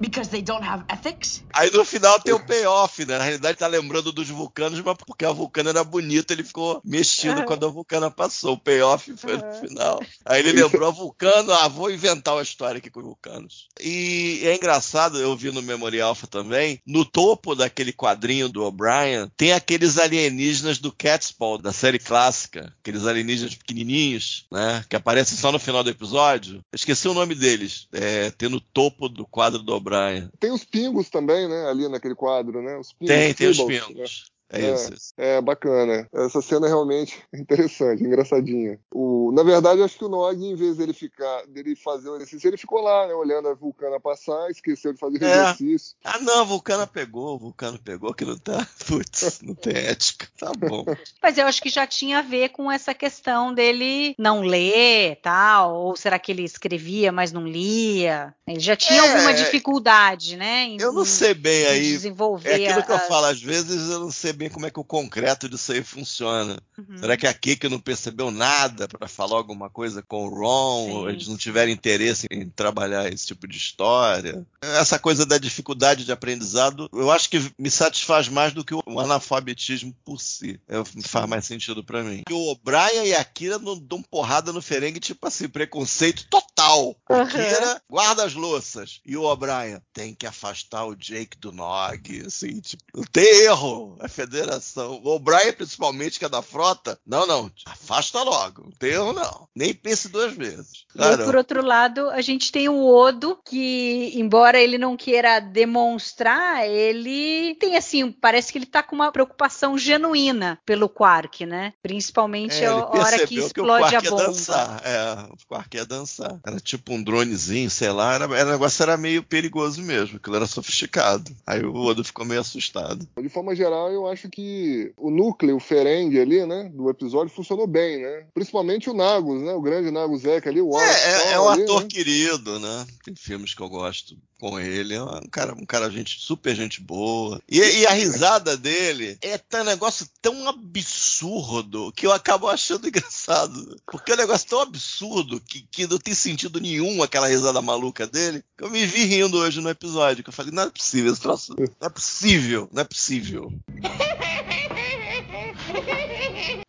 Because they don't have ethics? Aí no final tem o payoff, né? Na realidade tá lembrando dos vulcanos, mas porque a vulcana era bonita, ele ficou mexido quando a vulcana passou. O payoff foi no final. Aí ele lembrou a vulcano, ah, vou inventar uma história aqui com os vulcanos. E é engraçado, eu vi no Memory Alpha também, no topo daquele quadrinho do O'Brien, tem aqueles alienígenas do Catspaw, da série clássica. Aqueles alienígenas pequenininhos, né? Que aparecem só no final do episódio. Eu esqueci o nome deles. É, tem no topo do quadro do O'Brien. Tem os pingos também, né? Ali naquele quadro, né? Os pingos, Tem, tem os Feebles, né? É, É. isso. É bacana. Essa cena é realmente interessante, engraçadinha. O, na verdade, eu acho que o Nog, em vez dele ficar, dele fazer o exercício, ele ficou lá, né, olhando a vulcana passar, esqueceu de fazer o É. exercício. Ah, não, a Vulcana pegou, o Vulcano pegou, que não tá. Putz, não tem ética. Tá bom. Mas eu acho que já tinha a ver com essa questão dele não ler, tal, ou será que ele escrevia, mas não lia? Ele já tinha É, alguma dificuldade, né? em- Eu não sei bem em aí. desenvolver É aquilo que eu falo, às vezes eu não sei bem como é que o concreto disso aí funciona. Uhum. Será que a Kiki não percebeu nada pra falar alguma coisa com o Ron? Sim. Ou eles não tiveram interesse em trabalhar esse tipo de história? Essa coisa da dificuldade de aprendizado, eu acho que me satisfaz mais do que o analfabetismo por si. É, faz mais sentido pra mim. O O'Brien e a Kira não dão porrada no Ferengue, tipo assim, preconceito total. Aham. Kira guarda as louças. E o O'Brien tem que afastar o Jake do Nog. Assim, tipo, não tem erro. A federação. O O'Brien, principalmente, que é da frota, não, não. Afasta logo. Não tem erro, não. Nem pense duas vezes. E aí, Cara, por outro lado, a gente tem o Odo, que, embora ele não queira demonstrar, ele tem assim, parece que ele tá com uma preocupação genuína pelo Quark, né? Principalmente é, a hora que percebeu que o explode Quark a ia bomba. dançar. É, o Quark ia dançar. Era tipo um dronezinho, sei lá. Era, era, o negócio era meio perigoso mesmo. Aquilo era sofisticado. Aí o Odo ficou meio assustado. De forma geral, eu acho que o núcleo, o Ferengue ali, né, do episódio funcionou bem, né? Principalmente o Nagus, né? O grande Nagus Zek ali, o Wallace É, é, é Shawn um ali, ator né? querido, né? Tem filmes que eu gosto com ele. É um cara, um cara gente, super gente boa. E, e a risada dele é um negócio tão absurdo que eu acabo achando engraçado. Porque é um negócio tão absurdo que, que não tem sentido nenhum aquela risada maluca dele. Que eu me vi rindo hoje no episódio. Que eu falei, não é possível esse troço. Não é possível, não é possível.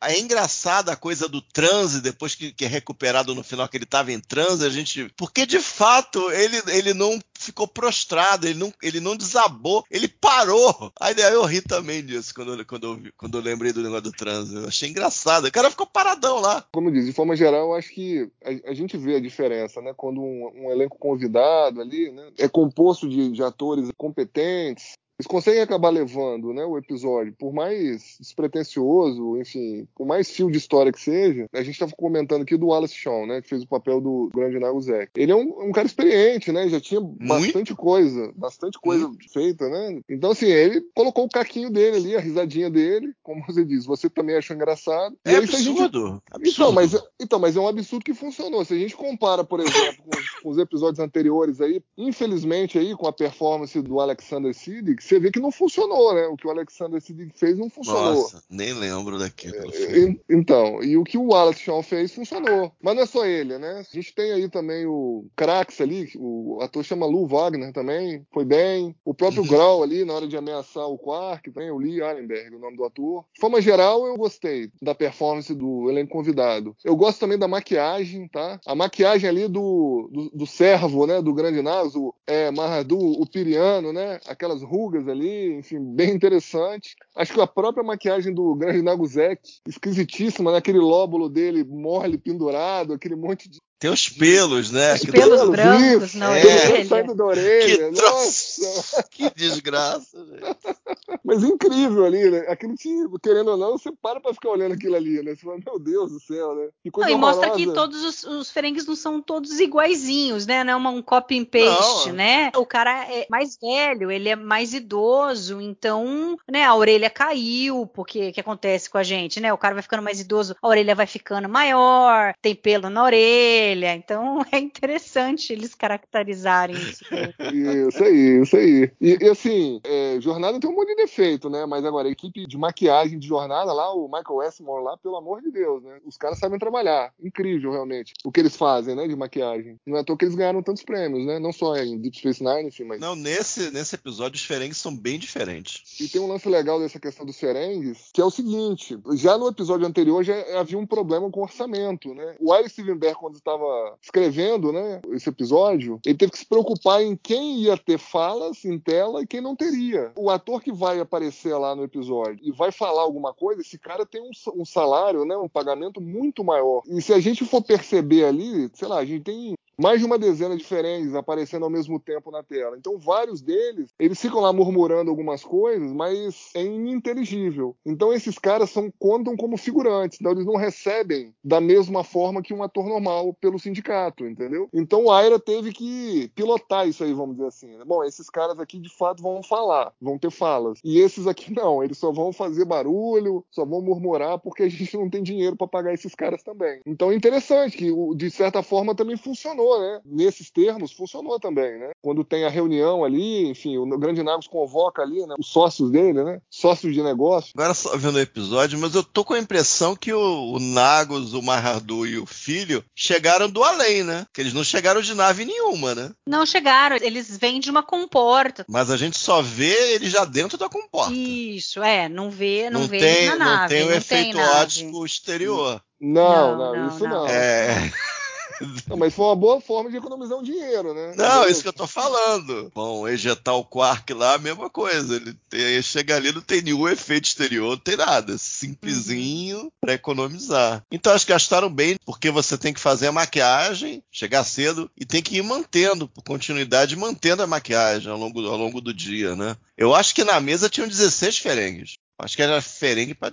É engraçada a coisa do transe, depois que, que é recuperado no final, que ele estava em transe, a gente. Porque de fato ele, ele não ficou prostrado, ele não, ele não desabou, ele parou. Aí eu ri também disso quando, quando, eu, quando eu lembrei do negócio do transe. Eu achei engraçado. O cara ficou paradão lá. Como disse, de forma geral, eu acho que a, a gente vê a diferença, né? Quando um, um elenco convidado ali, né, é composto de, de atores competentes, eles conseguem acabar levando, né, o episódio, por mais despretensioso, enfim, por mais fio de história que seja. A gente estava comentando aqui do Wallace Shawn, né, que fez o papel do grande Nagusek. Ele é um, um cara experiente, né? Já tinha bastante coisa, bastante coisa feita, né? Então, assim, ele colocou o caquinho dele ali, a risadinha dele, como você diz, você também achou engraçado. É aí, se a gente- absurdo. absurdo. então mas, então, mas é um absurdo que funcionou. Se a gente compara, por exemplo, com, os- com os episódios anteriores aí, infelizmente aí, com a performance do Alexander Siddig, você vê que não funcionou, né? O que o Alexander Siddig fez não funcionou. Nossa, nem lembro daquilo. E- Então, e o que o Wallace Shawn fez funcionou. Mas não é só ele, né? A gente tem aí também o Krax ali, o ator chama Lou Wagner também, foi bem. O próprio Uhum. Grau ali, na hora de ameaçar o Quark, também, o Lee Arenberg, o nome do ator. De forma geral, eu gostei da performance do elenco convidado. Eu gosto também da maquiagem, tá? A maquiagem ali do, do, do servo, né? Do grande Naso, é, Maradu, o Piriano, né? Aquelas rugas ali, enfim, bem interessante. Acho que a própria maquiagem do grande Naguzek, esquisitíssima, né? Aquele lóbulo dele mole, pendurado, aquele monte de Tem os pelos, né? Os Que pelos troço- brancos isso, na É. orelha. saindo da orelha. Que troço! Nossa! Que desgraça, gente. Mas incrível ali, né? Aquilo te, querendo ou não, você para pra ficar olhando aquilo ali, né? Você fala, meu Deus do céu, né? Que Não, coisa e mostra que todos os, os ferengues não são todos iguaizinhos, né? Não é uma- um copy and paste, Não. né? O cara é mais velho, ele é mais idoso, então, né, a orelha caiu, porque o que acontece com a gente, né? O cara vai ficando mais idoso, a orelha vai ficando maior, tem pelo na orelha, então é interessante eles caracterizarem isso. Isso aí, isso aí. E, e, assim, é, Jornada tem um monte de defeito, né? Mas agora, a equipe de maquiagem de Jornada lá, o Michael Westmore lá, pelo amor de Deus, né? Os caras sabem trabalhar. Incrível, realmente, o que eles fazem, né, de maquiagem. Não é à toa que eles ganharam tantos prêmios, né? Não só em Deep Space Nine, enfim, mas... Não, nesse, nesse episódio os ferengues são bem diferentes. E tem um lance legal dessa questão dos ferengues, que é o seguinte: já no episódio anterior já havia um problema com orçamento, né? O Ira Stevenberg, quando estava escrevendo, né, esse episódio, ele teve que se preocupar em quem ia ter falas em tela e quem não teria. O ator que vai aparecer lá no episódio e vai falar alguma coisa, esse cara tem um, um salário, né, um pagamento muito maior. E se a gente for perceber ali, sei lá, a gente tem mais de uma dezena de ferengues aparecendo ao mesmo tempo na tela. Então, vários deles, eles ficam lá murmurando algumas coisas, mas é ininteligível. Então, esses caras são, contam como figurantes, então eles não recebem da mesma forma que um ator normal pelo sindicato, entendeu? Então, o Aira teve que pilotar isso aí, vamos dizer assim. né? Bom, esses caras aqui, de fato, vão falar, vão ter falas. E esses aqui não, eles só vão fazer barulho, só vão murmurar, porque a gente não tem dinheiro para pagar esses caras também. Então, é interessante que, de certa forma, também funcionou, né? Nesses termos, funcionou também, né? Quando tem a reunião ali, enfim, o Grande Nagos convoca ali, né? Os sócios dele, né? Sócios de negócio. Agora só vendo o episódio, mas eu tô com a impressão que o, o Nagos, o Maradu e o filho chegaram do além, né? Que eles não chegaram de nave nenhuma, né? Não chegaram, eles vêm de uma comporta. Mas a gente só vê eles já dentro da comporta. Isso, é, não vê, não, vê tem, na nave. não tem o não efeito nave. ótico exterior. Não, Não, não, não, isso não. não. É. Não, Mas foi uma boa forma de economizar um dinheiro, né? Não, isso que eu tô falando. Bom, ejetar o Quark lá, a mesma coisa. Ele, tem, ele chega ali, não tem nenhum efeito exterior, não tem nada. Simplesinho pra economizar. Então acho que gastaram bem, porque você tem que fazer a maquiagem, chegar cedo e tem que ir mantendo, por continuidade, mantendo a maquiagem ao longo, ao longo do dia, né? Eu acho que na mesa tinham 16 ferengues. Acho que era ferengue pra-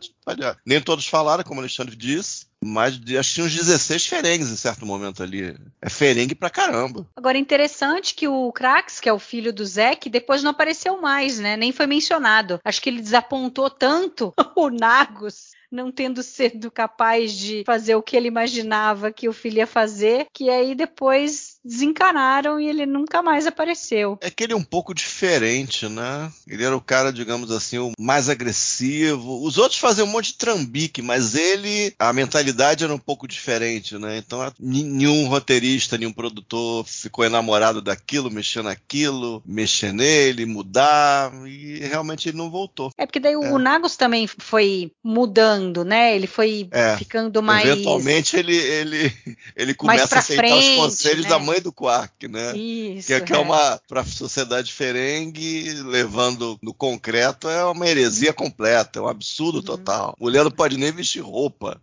Nem todos falaram, como o Alexandre disse. Mas acho que tinha uns 16 ferengues em certo momento ali. É ferengue pra caramba. Agora, interessante que o Krax, que é o filho do Zek, depois não apareceu mais, né? Nem foi mencionado. Acho que ele desapontou tanto o Nagus, não tendo sido capaz de fazer o que ele imaginava que o filho ia fazer, que aí depois desencanaram e ele nunca mais apareceu. É que ele é um pouco diferente, né? Ele era o cara, digamos assim, o mais agressivo. Os outros faziam um monte de trambique, mas ele, a mentalidade era um pouco diferente, né? Então, nenhum roteirista, nenhum produtor ficou enamorado daquilo, mexer naquilo, mexer nele, mudar, e realmente ele não voltou. É porque daí o- É. o Nagus também foi mudando, né? Ele foi É. ficando mais. Eventualmente ele, ele, ele começa a aceitar frente, os conselhos né? da mãe do Quark, né? Isso. Que é, que é uma, para a sociedade ferengue, levando no concreto, é uma heresia completa, é um absurdo total. Mulher não pode nem vestir roupa.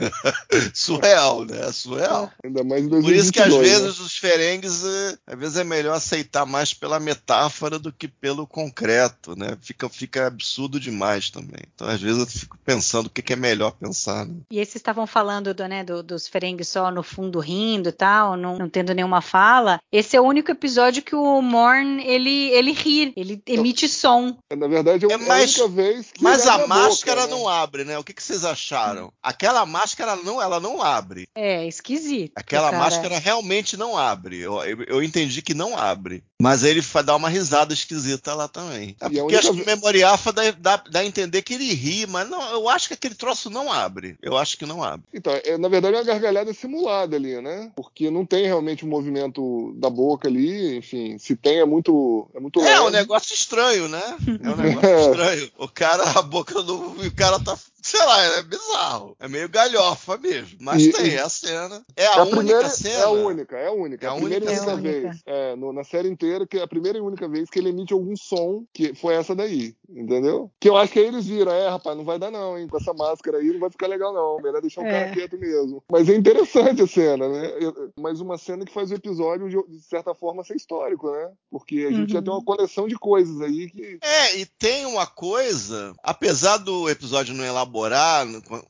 Surreal, né? Surreal. Ainda mais em Por isso que às 2022, né? vezes os ferengues, eh, às vezes é melhor aceitar mais pela metáfora do que pelo concreto, né? Fica, fica absurdo demais também. Então às vezes eu fico pensando o que, que é melhor pensar. Né? E esses estavam falando do, né, do- dos ferengues só no fundo rindo e tal, não, não tendo nenhuma fala. Esse é o único episódio que o Morn ele, ele ri, ele emite som. Na verdade, é, É a mais- única vez que Mas a abre máscara boca, né? não abre, né? O que, que vocês acharam? Aquela aquela máscara não, ela não abre. É, esquisito. Aquela cara. máscara realmente não abre. Eu, eu, eu entendi que não abre. Mas ele vai dar uma risada esquisita lá também. É E a porque acho que o Memoriafa dá, dá, dá a entender que ele ri, mas não, eu acho que aquele troço não abre. Eu acho que não abre. Então, é, na verdade é uma gargalhada simulada ali, né? Porque não tem realmente um movimento da boca ali, enfim, se tem é muito é muito É um leve. negócio estranho, né? É um negócio É. estranho. O cara, a boca do. O cara tá. Sei lá, é bizarro. É meio galhofa mesmo. Mas E- tem e- a cena. É a, É a única primeira, cena. é a única, é a única. É É a a primeira única e única cena. vez. É, no- na série inteira, que é a primeira e única vez que ele emite algum som, que foi essa daí, entendeu? Que eu acho que aí eles viram, é, rapaz, não vai dar não, hein? Com essa máscara aí não vai ficar legal não. Melhor deixar o É. cara quieto mesmo. Mas é interessante a cena, né? Mas uma cena que faz o episódio, de, de certa forma, ser histórico, né? Porque a gente Uhum. já tem uma coleção de coisas aí que. É, e tem uma coisa, apesar do episódio não elaborar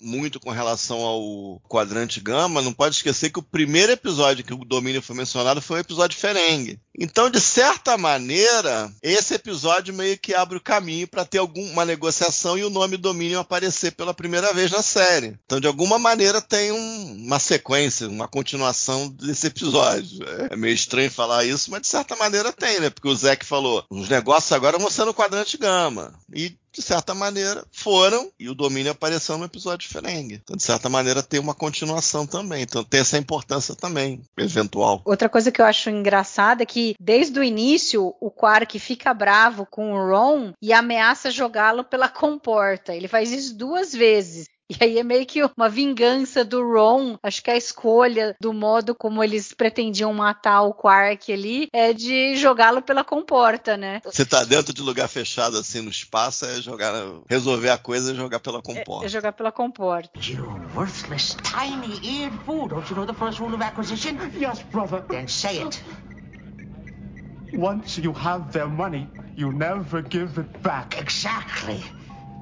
muito com relação ao quadrante gama, não pode esquecer que o primeiro episódio que o domínio foi mencionado foi o episódio Ferengue. Então, de certa maneira, esse episódio meio que abre o caminho para ter alguma negociação e o nome domínio aparecer pela primeira vez na série. Então, de alguma maneira, tem um- uma sequência, uma continuação desse episódio. É meio estranho falar isso, mas de certa maneira tem, né? Porque o Zeke falou: os negócios agora vão ser no quadrante gama. E de certa maneira, foram e o domínio apareceu no episódio de Ferengue. Então, de certa maneira, tem uma continuação também. Então, tem essa importância também, eventual. Outra coisa que eu acho engraçada é que, desde o início, o Quark fica bravo com o Ron e ameaça jogá-lo pela comporta. Ele faz isso duas vezes. E aí é meio que uma vingança do Ron. Acho que a escolha do modo como eles pretendiam matar o Quark ali é de jogá-lo pela comporta, né? Você tá dentro de lugar fechado assim no espaço, é jogar, resolver a coisa e jogar pela comporta. É jogar pela comporta. You worthless, tiny-eared fool. Don't you know the first rule of acquisition? Yes, brother. Then say it. Once you have their money, you never give it back. Exactly.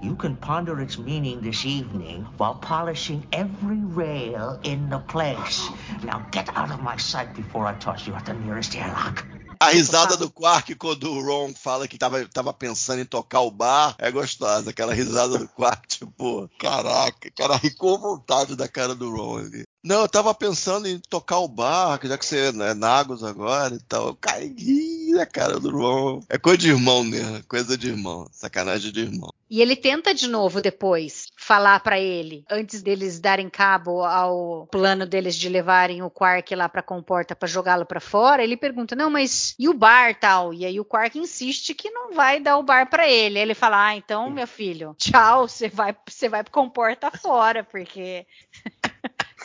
You can ponder its meaning this evening while polishing every rail in the place. Now get out of my sight before I toss you at the nearest airlock. A risada do Quark quando o Ron fala que tava, tava pensando em tocar o bar é gostosa. Aquela risada do Quark, tipo, caraca, cara, ri com vontade da cara do Ron ali. Não, eu tava pensando em tocar o barco, já que você é Nagos agora e tal. Eu caí na cara do Ron. É coisa de irmão mesmo, coisa de irmão. Sacanagem de irmão. E ele tenta de novo depois falar pra ele, antes deles darem cabo ao plano deles de levarem o Quark lá pra comporta pra jogá-lo pra fora. Ele pergunta: "Não, mas e o bar tal?" E aí o Quark insiste que não vai dar o bar pra ele. Aí ele fala: "Ah, então, meu filho, tchau, você vai, você vai pro comporta fora, porque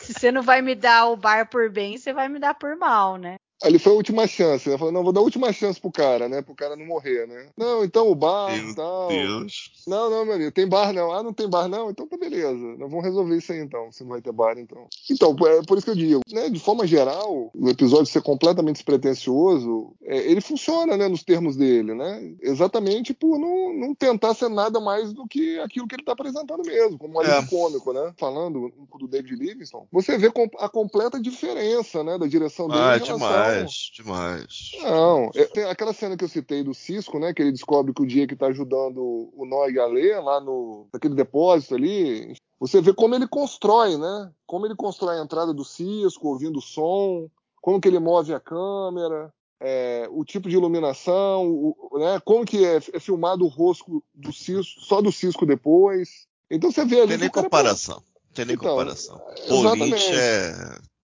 se você não vai me dar o bar por bem, você vai me dar por mal, né?" Ali foi a última chance, né? Falou, não, vou dar a última chance pro cara, né? Pro cara não morrer, né? Não, então o bar Meu tal. Deus. Não, não, meu amigo, tem bar não. Ah, não tem bar não? Então tá beleza. Nós vamos resolver isso aí então, se não vai ter bar então. Então, é por isso que eu digo, né? De forma geral, o episódio ser completamente despretensioso, é, ele funciona, né? Nos termos dele, né? Exatamente por não, não tentar ser nada mais do que aquilo que ele tá apresentando mesmo, como um É. cômico, né? Falando um do David Livingston, você vê a completa diferença, né? Da direção dele Ah, em relação demais, demais. não, é- tem aquela cena que eu citei do Cisco, né? Que ele descobre que o dia que tá ajudando o e a Lê lá no naquele depósito ali, você vê como ele constrói, né? Como ele constrói a entrada do Cisco, ouvindo o som, como que ele move a câmera, é, o tipo de iluminação, o- né? Como que é, é filmado o rosto do Cisco, só do Cisco depois. Então você vê ali Tem nem cara- comparação. Tem nem Então, comparação. Lynch é.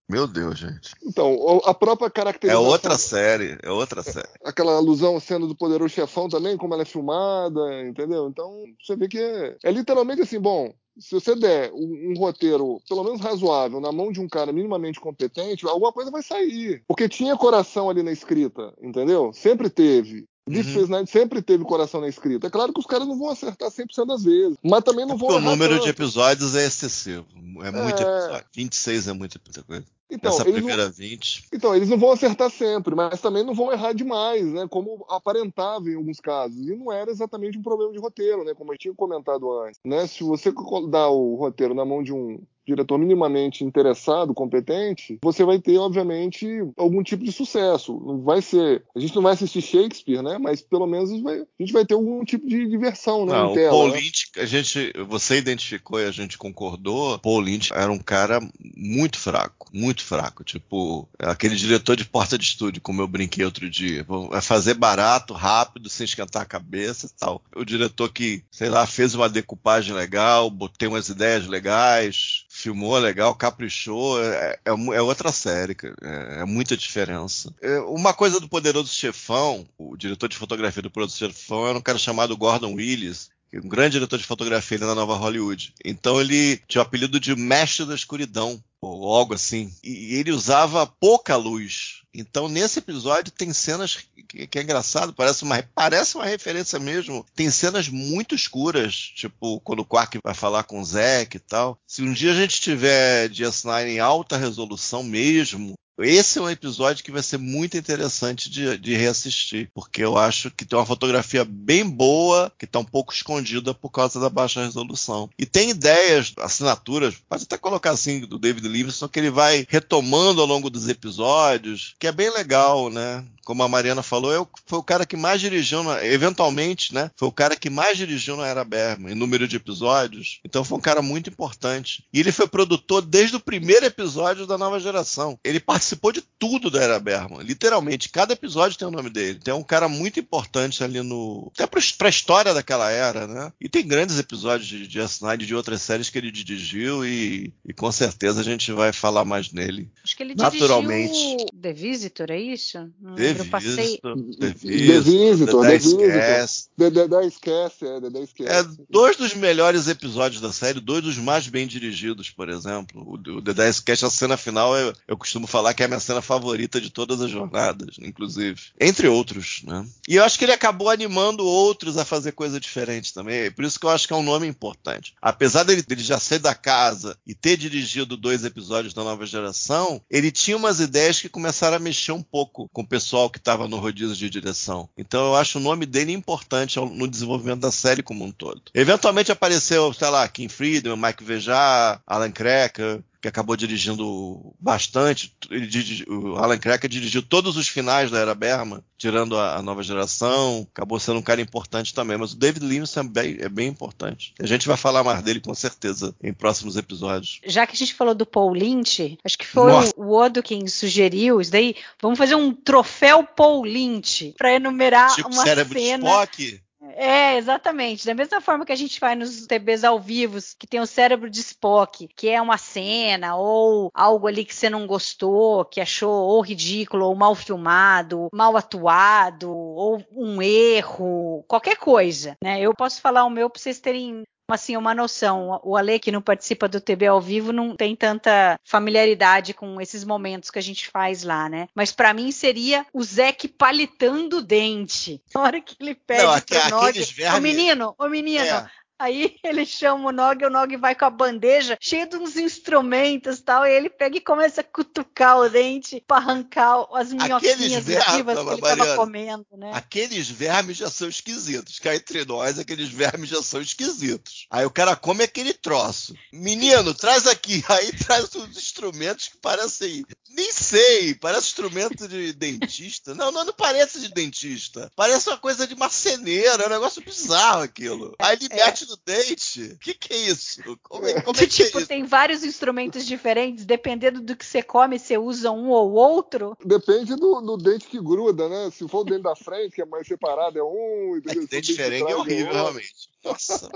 Meu Deus, gente. Então, a própria É caracterização outra série. É outra série. aquela alusão à cena do Poderoso Chefão também, como ela é filmada, entendeu? Então, você vê que é, é literalmente assim, bom, se você der um, um roteiro, pelo menos razoável, na mão de um cara minimamente competente, alguma coisa vai sair. Porque tinha coração ali na escrita, entendeu? Sempre teve. Deep Uhum. Nine sempre teve coração na escrita. É claro que os caras não vão acertar 100% das vezes, mas também não vão Porque o número de tanto. episódios é excessivo. É muito É. episódio. 26 é muita coisa. Então, Essa eles não- primeira 20. Então, eles não vão acertar sempre, mas também não vão errar demais, né? Como aparentava em alguns casos. E não era exatamente um problema de roteiro, né? Como eu tinha comentado antes. Né? Se você dá o roteiro na mão de um diretor minimamente interessado, competente, você vai ter, obviamente, algum tipo de sucesso. Não vai ser. A gente não vai assistir Shakespeare, né? Mas pelo menos a gente vai, a gente vai ter algum tipo de diversão, né? Não, em tela, o Paul né? A gente, você identificou e a gente concordou. Paul Lynch era um cara muito fraco, muito fraco. Tipo, aquele diretor de porta de estúdio, como eu brinquei outro dia. Vai fazer barato, rápido, sem esquentar a cabeça e tal. O diretor que, sei lá, fez uma decupagem legal, botei umas ideias legais, filmou legal, caprichou, é, é, é outra série. É, é muita diferença. É, uma coisa do Poderoso Chefão, o diretor de fotografia do Poderoso Chefão era um cara chamado Gordon Willis, um grande diretor de fotografia ali na Nova Hollywood. Então ele tinha o apelido de Mestre da Escuridão, ou algo assim. E ele usava pouca luz. Então, nesse episódio, tem cenas que, que, é engraçado, parece uma, parece uma referência mesmo. Tem cenas muito escuras, tipo, quando o Quark vai falar com o Zack e tal. Se um dia a gente tiver DS9 em alta resolução mesmo, esse é um episódio que vai ser muito interessante de, de, reassistir, porque eu acho que tem uma fotografia bem boa, que está um pouco escondida por causa da baixa resolução. E tem ideias, assinaturas, pode até colocar assim, do David Livingston, que ele vai retomando ao longo dos episódios, que é bem legal, né? Como a Mariana falou, eu, foi o cara que mais dirigiu, na, eventualmente, né? Foi o cara que mais dirigiu na Era Bergman, em número de episódios. Então foi um cara muito importante. E ele foi produtor desde o primeiro episódio da nova geração. Ele participou de tudo da Era Bergman, literalmente. Cada episódio tem o nome dele. Tem um cara muito importante ali no. Até pra, pra história daquela era, né? E tem grandes episódios de, de S9 de outras séries que ele dirigiu e, e, com certeza a gente vai falar mais nele. Acho que ele Naturalmente. dirigiu The Visitor, é isso? Não The eu passei. Visitor, The The Visitor, Visitor, The The Visitor. Cast. Dedé esquece, é, Dedé esquece. É dois dos melhores episódios da série, dois dos mais bem dirigidos, por exemplo. O, o The Cast, a cena final, eu, eu costumo falar que é a minha cena favorita de todas as jornadas, inclusive. Entre outros, né? E eu acho que ele acabou animando outros a fazer coisa diferente também. Por isso que eu acho que é um nome importante. Apesar dele, dele já ser da casa e ter dirigido dois episódios da nova geração, ele tinha umas ideias que começaram a mexer um pouco com o pessoal que estava no rodízio de direção. Então eu acho o nome dele importante no desenvolvimento da série como um todo. Eventualmente apareceu, sei lá, Kim Friedman, Mike Vejar, Alan Cracker, que acabou dirigindo bastante. Ele o Alan Cracker dirigiu todos os finais da Era Berman, tirando a, a nova geração. Acabou sendo um cara importante também. Mas o David Livingston é bem, é bem importante. A gente vai falar mais dele com certeza em próximos episódios. Já que a gente falou do Paul Lynch, acho que foi Nossa. o Odo quem sugeriu isso daí. Vamos fazer um troféu Paul Lynch para enumerar tipo uma cérebro de cena. Spock. É, exatamente. Da mesma forma que a gente faz nos TBs ao vivo, que tem o cérebro de Spock, que é uma cena ou algo ali que você não gostou, que achou ou ridículo, ou mal filmado, mal atuado, ou um erro, qualquer coisa, né? Eu posso falar o meu para vocês terem assim, uma noção. O Ale, que não participa do TB ao vivo, não tem tanta familiaridade com esses momentos que a gente faz lá, né? Mas pra mim seria o Zeke palitando o dente. Na hora que ele pede Não, pro ô menino, ô menino, É. Aí ele chama o Nog, o Nog vai com a bandeja cheia de uns instrumentos e tal, e ele pega e começa a cutucar o dente pra arrancar as minhoquinhas vivas que ele Mariana, tava comendo, né? Aqueles vermes já são esquisitos. Cá entre nós, aqueles vermes já são esquisitos. Aí o cara come aquele troço. Menino, traz aqui. Aí traz uns instrumentos que parecem. Nem sei, parece instrumento de dentista. Não, não, não parece de dentista. Parece uma coisa de marceneiro. É um negócio bizarro aquilo. Aí ele É. mete no dente. O que, que é isso? Como é, como é Que, que é tipo, isso? tem vários instrumentos diferentes, dependendo do que você come, você usa um ou outro. Depende do, do dente que gruda, né? Se for o dente da frente, que é mais separado, é um. É que dente diferente é horrível, outro. realmente. Nossa.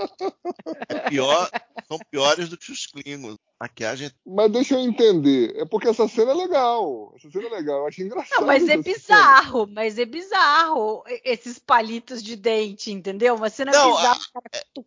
Pior, são piores do que os Klingons. Maquiagem Mas deixa eu entender. É porque essa cena é legal. Essa cena é legal. Eu achei engraçado. Não, mas é essa cena. bizarro, mas é bizarro esses palitos de dente, entendeu? Uma cena Não, bizarra,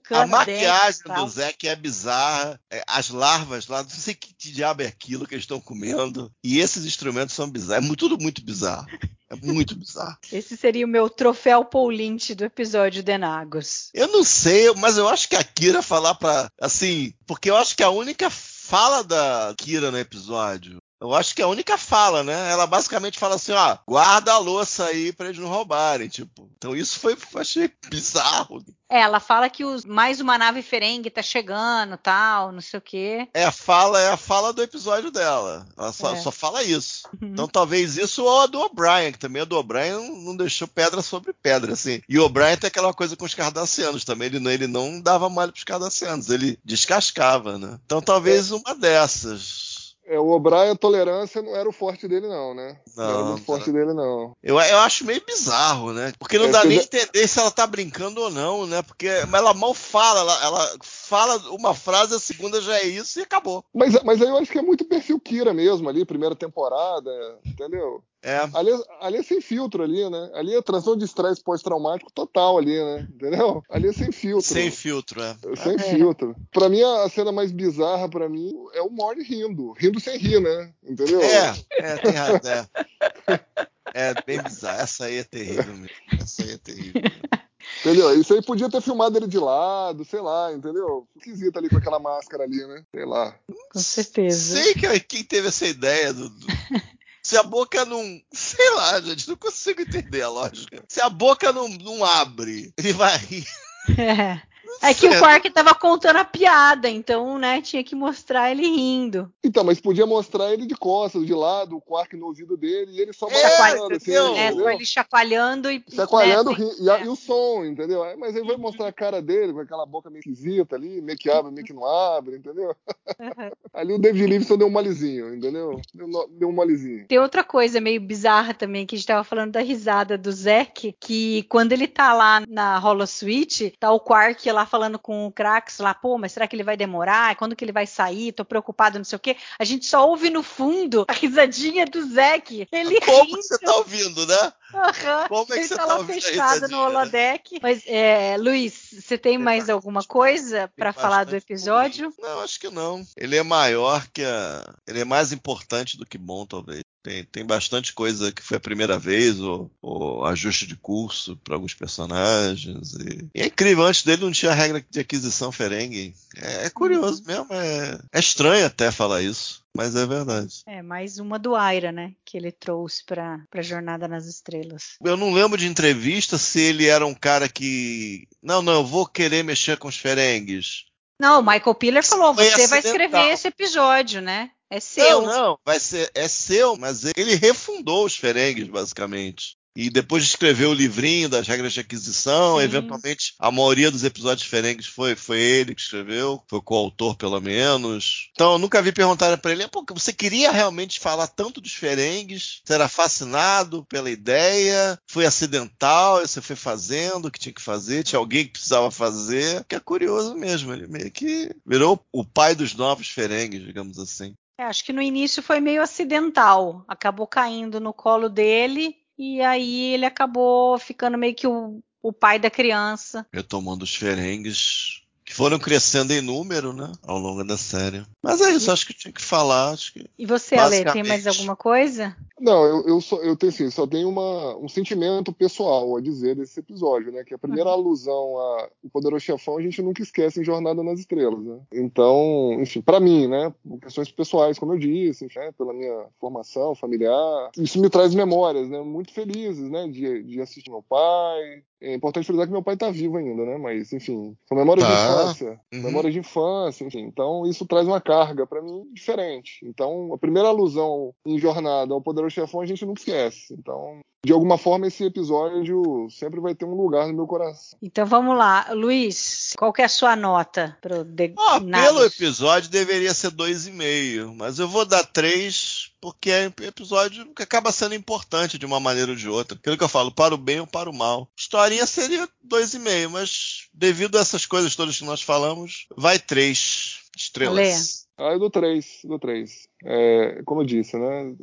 cara A dente e maquiagem tal. do Zack é bizarra. É, As larvas lá, não sei que diabo é aquilo que eles estão comendo. E esses instrumentos são bizarros. É tudo muito bizarro. É muito bizarro. Esse seria o meu troféu Paul Lynch do episódio Denagos. Eu não sei, mas eu acho que a Kira falar pra. Assim, porque eu acho que a única fala da Kira no episódio Eu acho que é a única fala, né? Ela basicamente fala assim, ó, guarda a louça aí pra eles não roubarem, tipo. Então isso foi, achei bizarro. É, ela fala que os, mais uma nave ferengue tá chegando, tal, não sei o quê. É a fala, é a fala do episódio dela. Ela só, É. só fala isso. Uhum. Então talvez isso ou a do O'Brien, que também a do O'Brien não, deixou pedra sobre pedra, assim. E o O'Brien tem aquela coisa com os cardassianos também, ele, não- ele não dava mole pros cardassianos, ele descascava, né? Então talvez uma dessas. É, o O'Brien, a tolerância não era o forte dele, não, né? Não, era Não, muito forte dele, não. Eu, eu acho meio bizarro, né? Porque não É, dá nem já- entender se ela tá brincando ou não, né? Porque mas ela mal fala, ela, ela fala uma frase, a segunda já é isso e acabou. Mas, mas aí eu acho que é muito perfil Kira mesmo ali, primeira temporada, entendeu? É. Ali, ali é sem filtro ali, né? Ali é transtorno de estresse pós-traumático total ali, né? Entendeu? Ali é sem filtro. Sem filtro, é. Sem filtro. Pra mim, a cena mais bizarra pra mim é o Morty rindo. Rindo sem rir, né? Entendeu? É, é, tem razão. É. É bem bizarro. Essa aí é terrível mesmo. Essa aí é terrível. Entendeu? Isso aí podia ter filmado ele de lado, sei lá, entendeu? Esquisito ali com aquela máscara ali, né? Sei lá. Com certeza. Sei que quem teve essa ideia do. do- Se a boca não. Sei lá, gente, não consigo entender a lógica. Se a boca não, não abre, ele vai rir. É. É que o Quark tava contando a piada, então, né, tinha que mostrar ele rindo. Então, mas podia mostrar ele de costas, de lado, o Quark no ouvido dele, e ele só É, balançando, assim? É, entendeu? com ele chacoalhando e. Chacoalhando né, ri- e, e o som, entendeu? Aí, Mas aí vai mostrar a cara dele com aquela boca meio esquisita ali, meio que abre, meio que não abre, entendeu? Ali o David Livingston deu um molezinho, entendeu? Deu, deu um molezinho. Tem outra coisa meio bizarra também, que a gente tava falando da risada do Zack, que quando ele tá lá na Holosuite, tá o Quark lá falando com o Krax lá, pô, mas será que ele vai demorar? Quando que ele vai sair? Tô preocupado, não sei o quê. A gente só ouve no fundo a risadinha do Zack. Ele Como rindo. você tá ouvindo, né? Aham. Como é que ele você tá tá lá fechado no né? holodeck. Mas, é, Luiz, você tem mais bastante alguma coisa pra Tem falar do episódio? Não, acho que não. Ele é maior que a. Ele é mais importante do que bom, talvez. Tem, tem bastante coisa que foi a primeira vez, ou, ou ajuste de curso para alguns personagens. E... e é incrível, antes dele não tinha regra de aquisição Ferengue. É, é curioso mesmo, é, é estranho até falar isso, mas é verdade. É, mais uma do Aira, né? Que ele trouxe pra, pra Jornada nas Estrelas. Eu não lembro de entrevista se ele era um cara que. Não, não, eu vou querer mexer com os Ferengues. Não, o Michael Piller falou: Foi você vai acidental. escrever esse episódio, né? É seu. Não, não, vai ser, é seu, mas ele refundou os Ferengues, basicamente. E depois de escrever o livrinho das regras de aquisição, Sim. eventualmente a maioria dos episódios Ferengues foi, foi ele que escreveu, foi coautor pelo menos. Então eu nunca vi perguntar pra ele, pô, você queria realmente falar tanto dos Ferengues? Você era fascinado pela ideia? Foi acidental? Você foi fazendo o que tinha que fazer? Tinha alguém que precisava fazer? Que é curioso mesmo, ele meio que virou o pai dos novos Ferengues, digamos assim. É, acho que no início foi meio acidental. Acabou caindo no colo dele e aí ele acabou ficando meio que o, o pai da criança. retomando os Ferengues, que foram crescendo em número, né, ao longo da série. Mas é isso, acho que tinha que falar, acho que E você, Ale, tem Basicamente. mais alguma coisa? Não, eu, eu, só, eu tenho assim, só tenho uma, um sentimento pessoal a dizer desse episódio, né? Que a primeira alusão a o Poderoso Chefão a gente nunca esquece em Jornada nas Estrelas, né? Então, enfim, pra mim, né? Por questões pessoais, como eu disse, enfim, né, pela minha formação familiar, isso me traz memórias, né? Muito felizes, né? De, de assistir meu pai. É importante frisar que meu pai tá vivo ainda, né? Mas, enfim, são memórias de Tá. infância. Uhum. Memórias de infância, enfim. Então, isso traz uma carga pra mim diferente. Então, a primeira alusão em Jornada ao Poderoso Chefão a gente nunca esquece. Então, de alguma forma, esse episódio sempre vai ter um lugar no meu coração. Então vamos lá. Luiz, qual que é a sua nota pro The Ah, Naves? pelo episódio deveria ser 2,5, mas eu vou dar 3 porque é um episódio que acaba sendo importante de uma maneira ou de outra. Aquilo que eu falo, para o bem ou para o mal. Historinha seria 2,5, mas devido a essas coisas todas que nós falamos, vai 3 estrelas. Ah, eu dou três, dou três. É, como eu disse, né?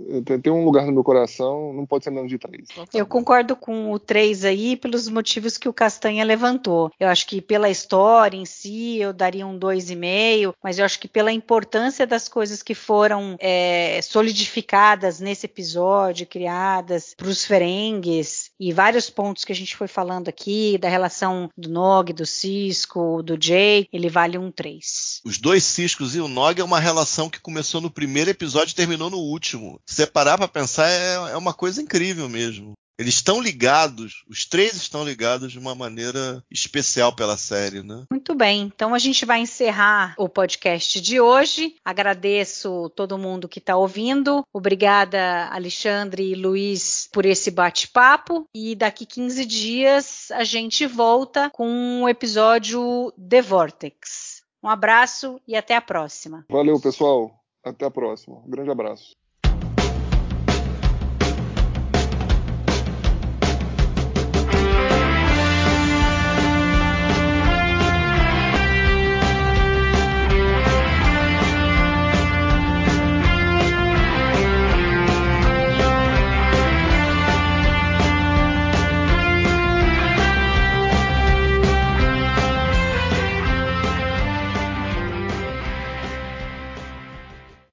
Tem, um lugar no meu coração, não pode ser menos de três. Eu concordo com o 3 aí pelos motivos que o Castanha levantou. Eu acho que pela história em si eu daria um 2,5, mas eu acho que pela importância das coisas que foram é, solidificadas nesse episódio, criadas para os Ferengues e vários pontos que a gente foi falando aqui, da relação do Nog, do Cisco, do Jay, ele vale um 3. Os dois ciscos e o Nog é uma relação que começou no primeiro primeiro episódio terminou no último. Se parar pra pensar, é, é uma coisa incrível mesmo. Eles estão ligados, os três estão ligados de uma maneira especial pela série, né? Muito bem, então a gente vai encerrar o podcast de hoje. Agradeço todo mundo que está ouvindo. Obrigada, Alexandre e Luiz, por esse bate-papo. E daqui 15 dias a gente volta com um episódio The Vortex. Um abraço e até a próxima. Valeu, pessoal. Até a próxima. Um grande abraço.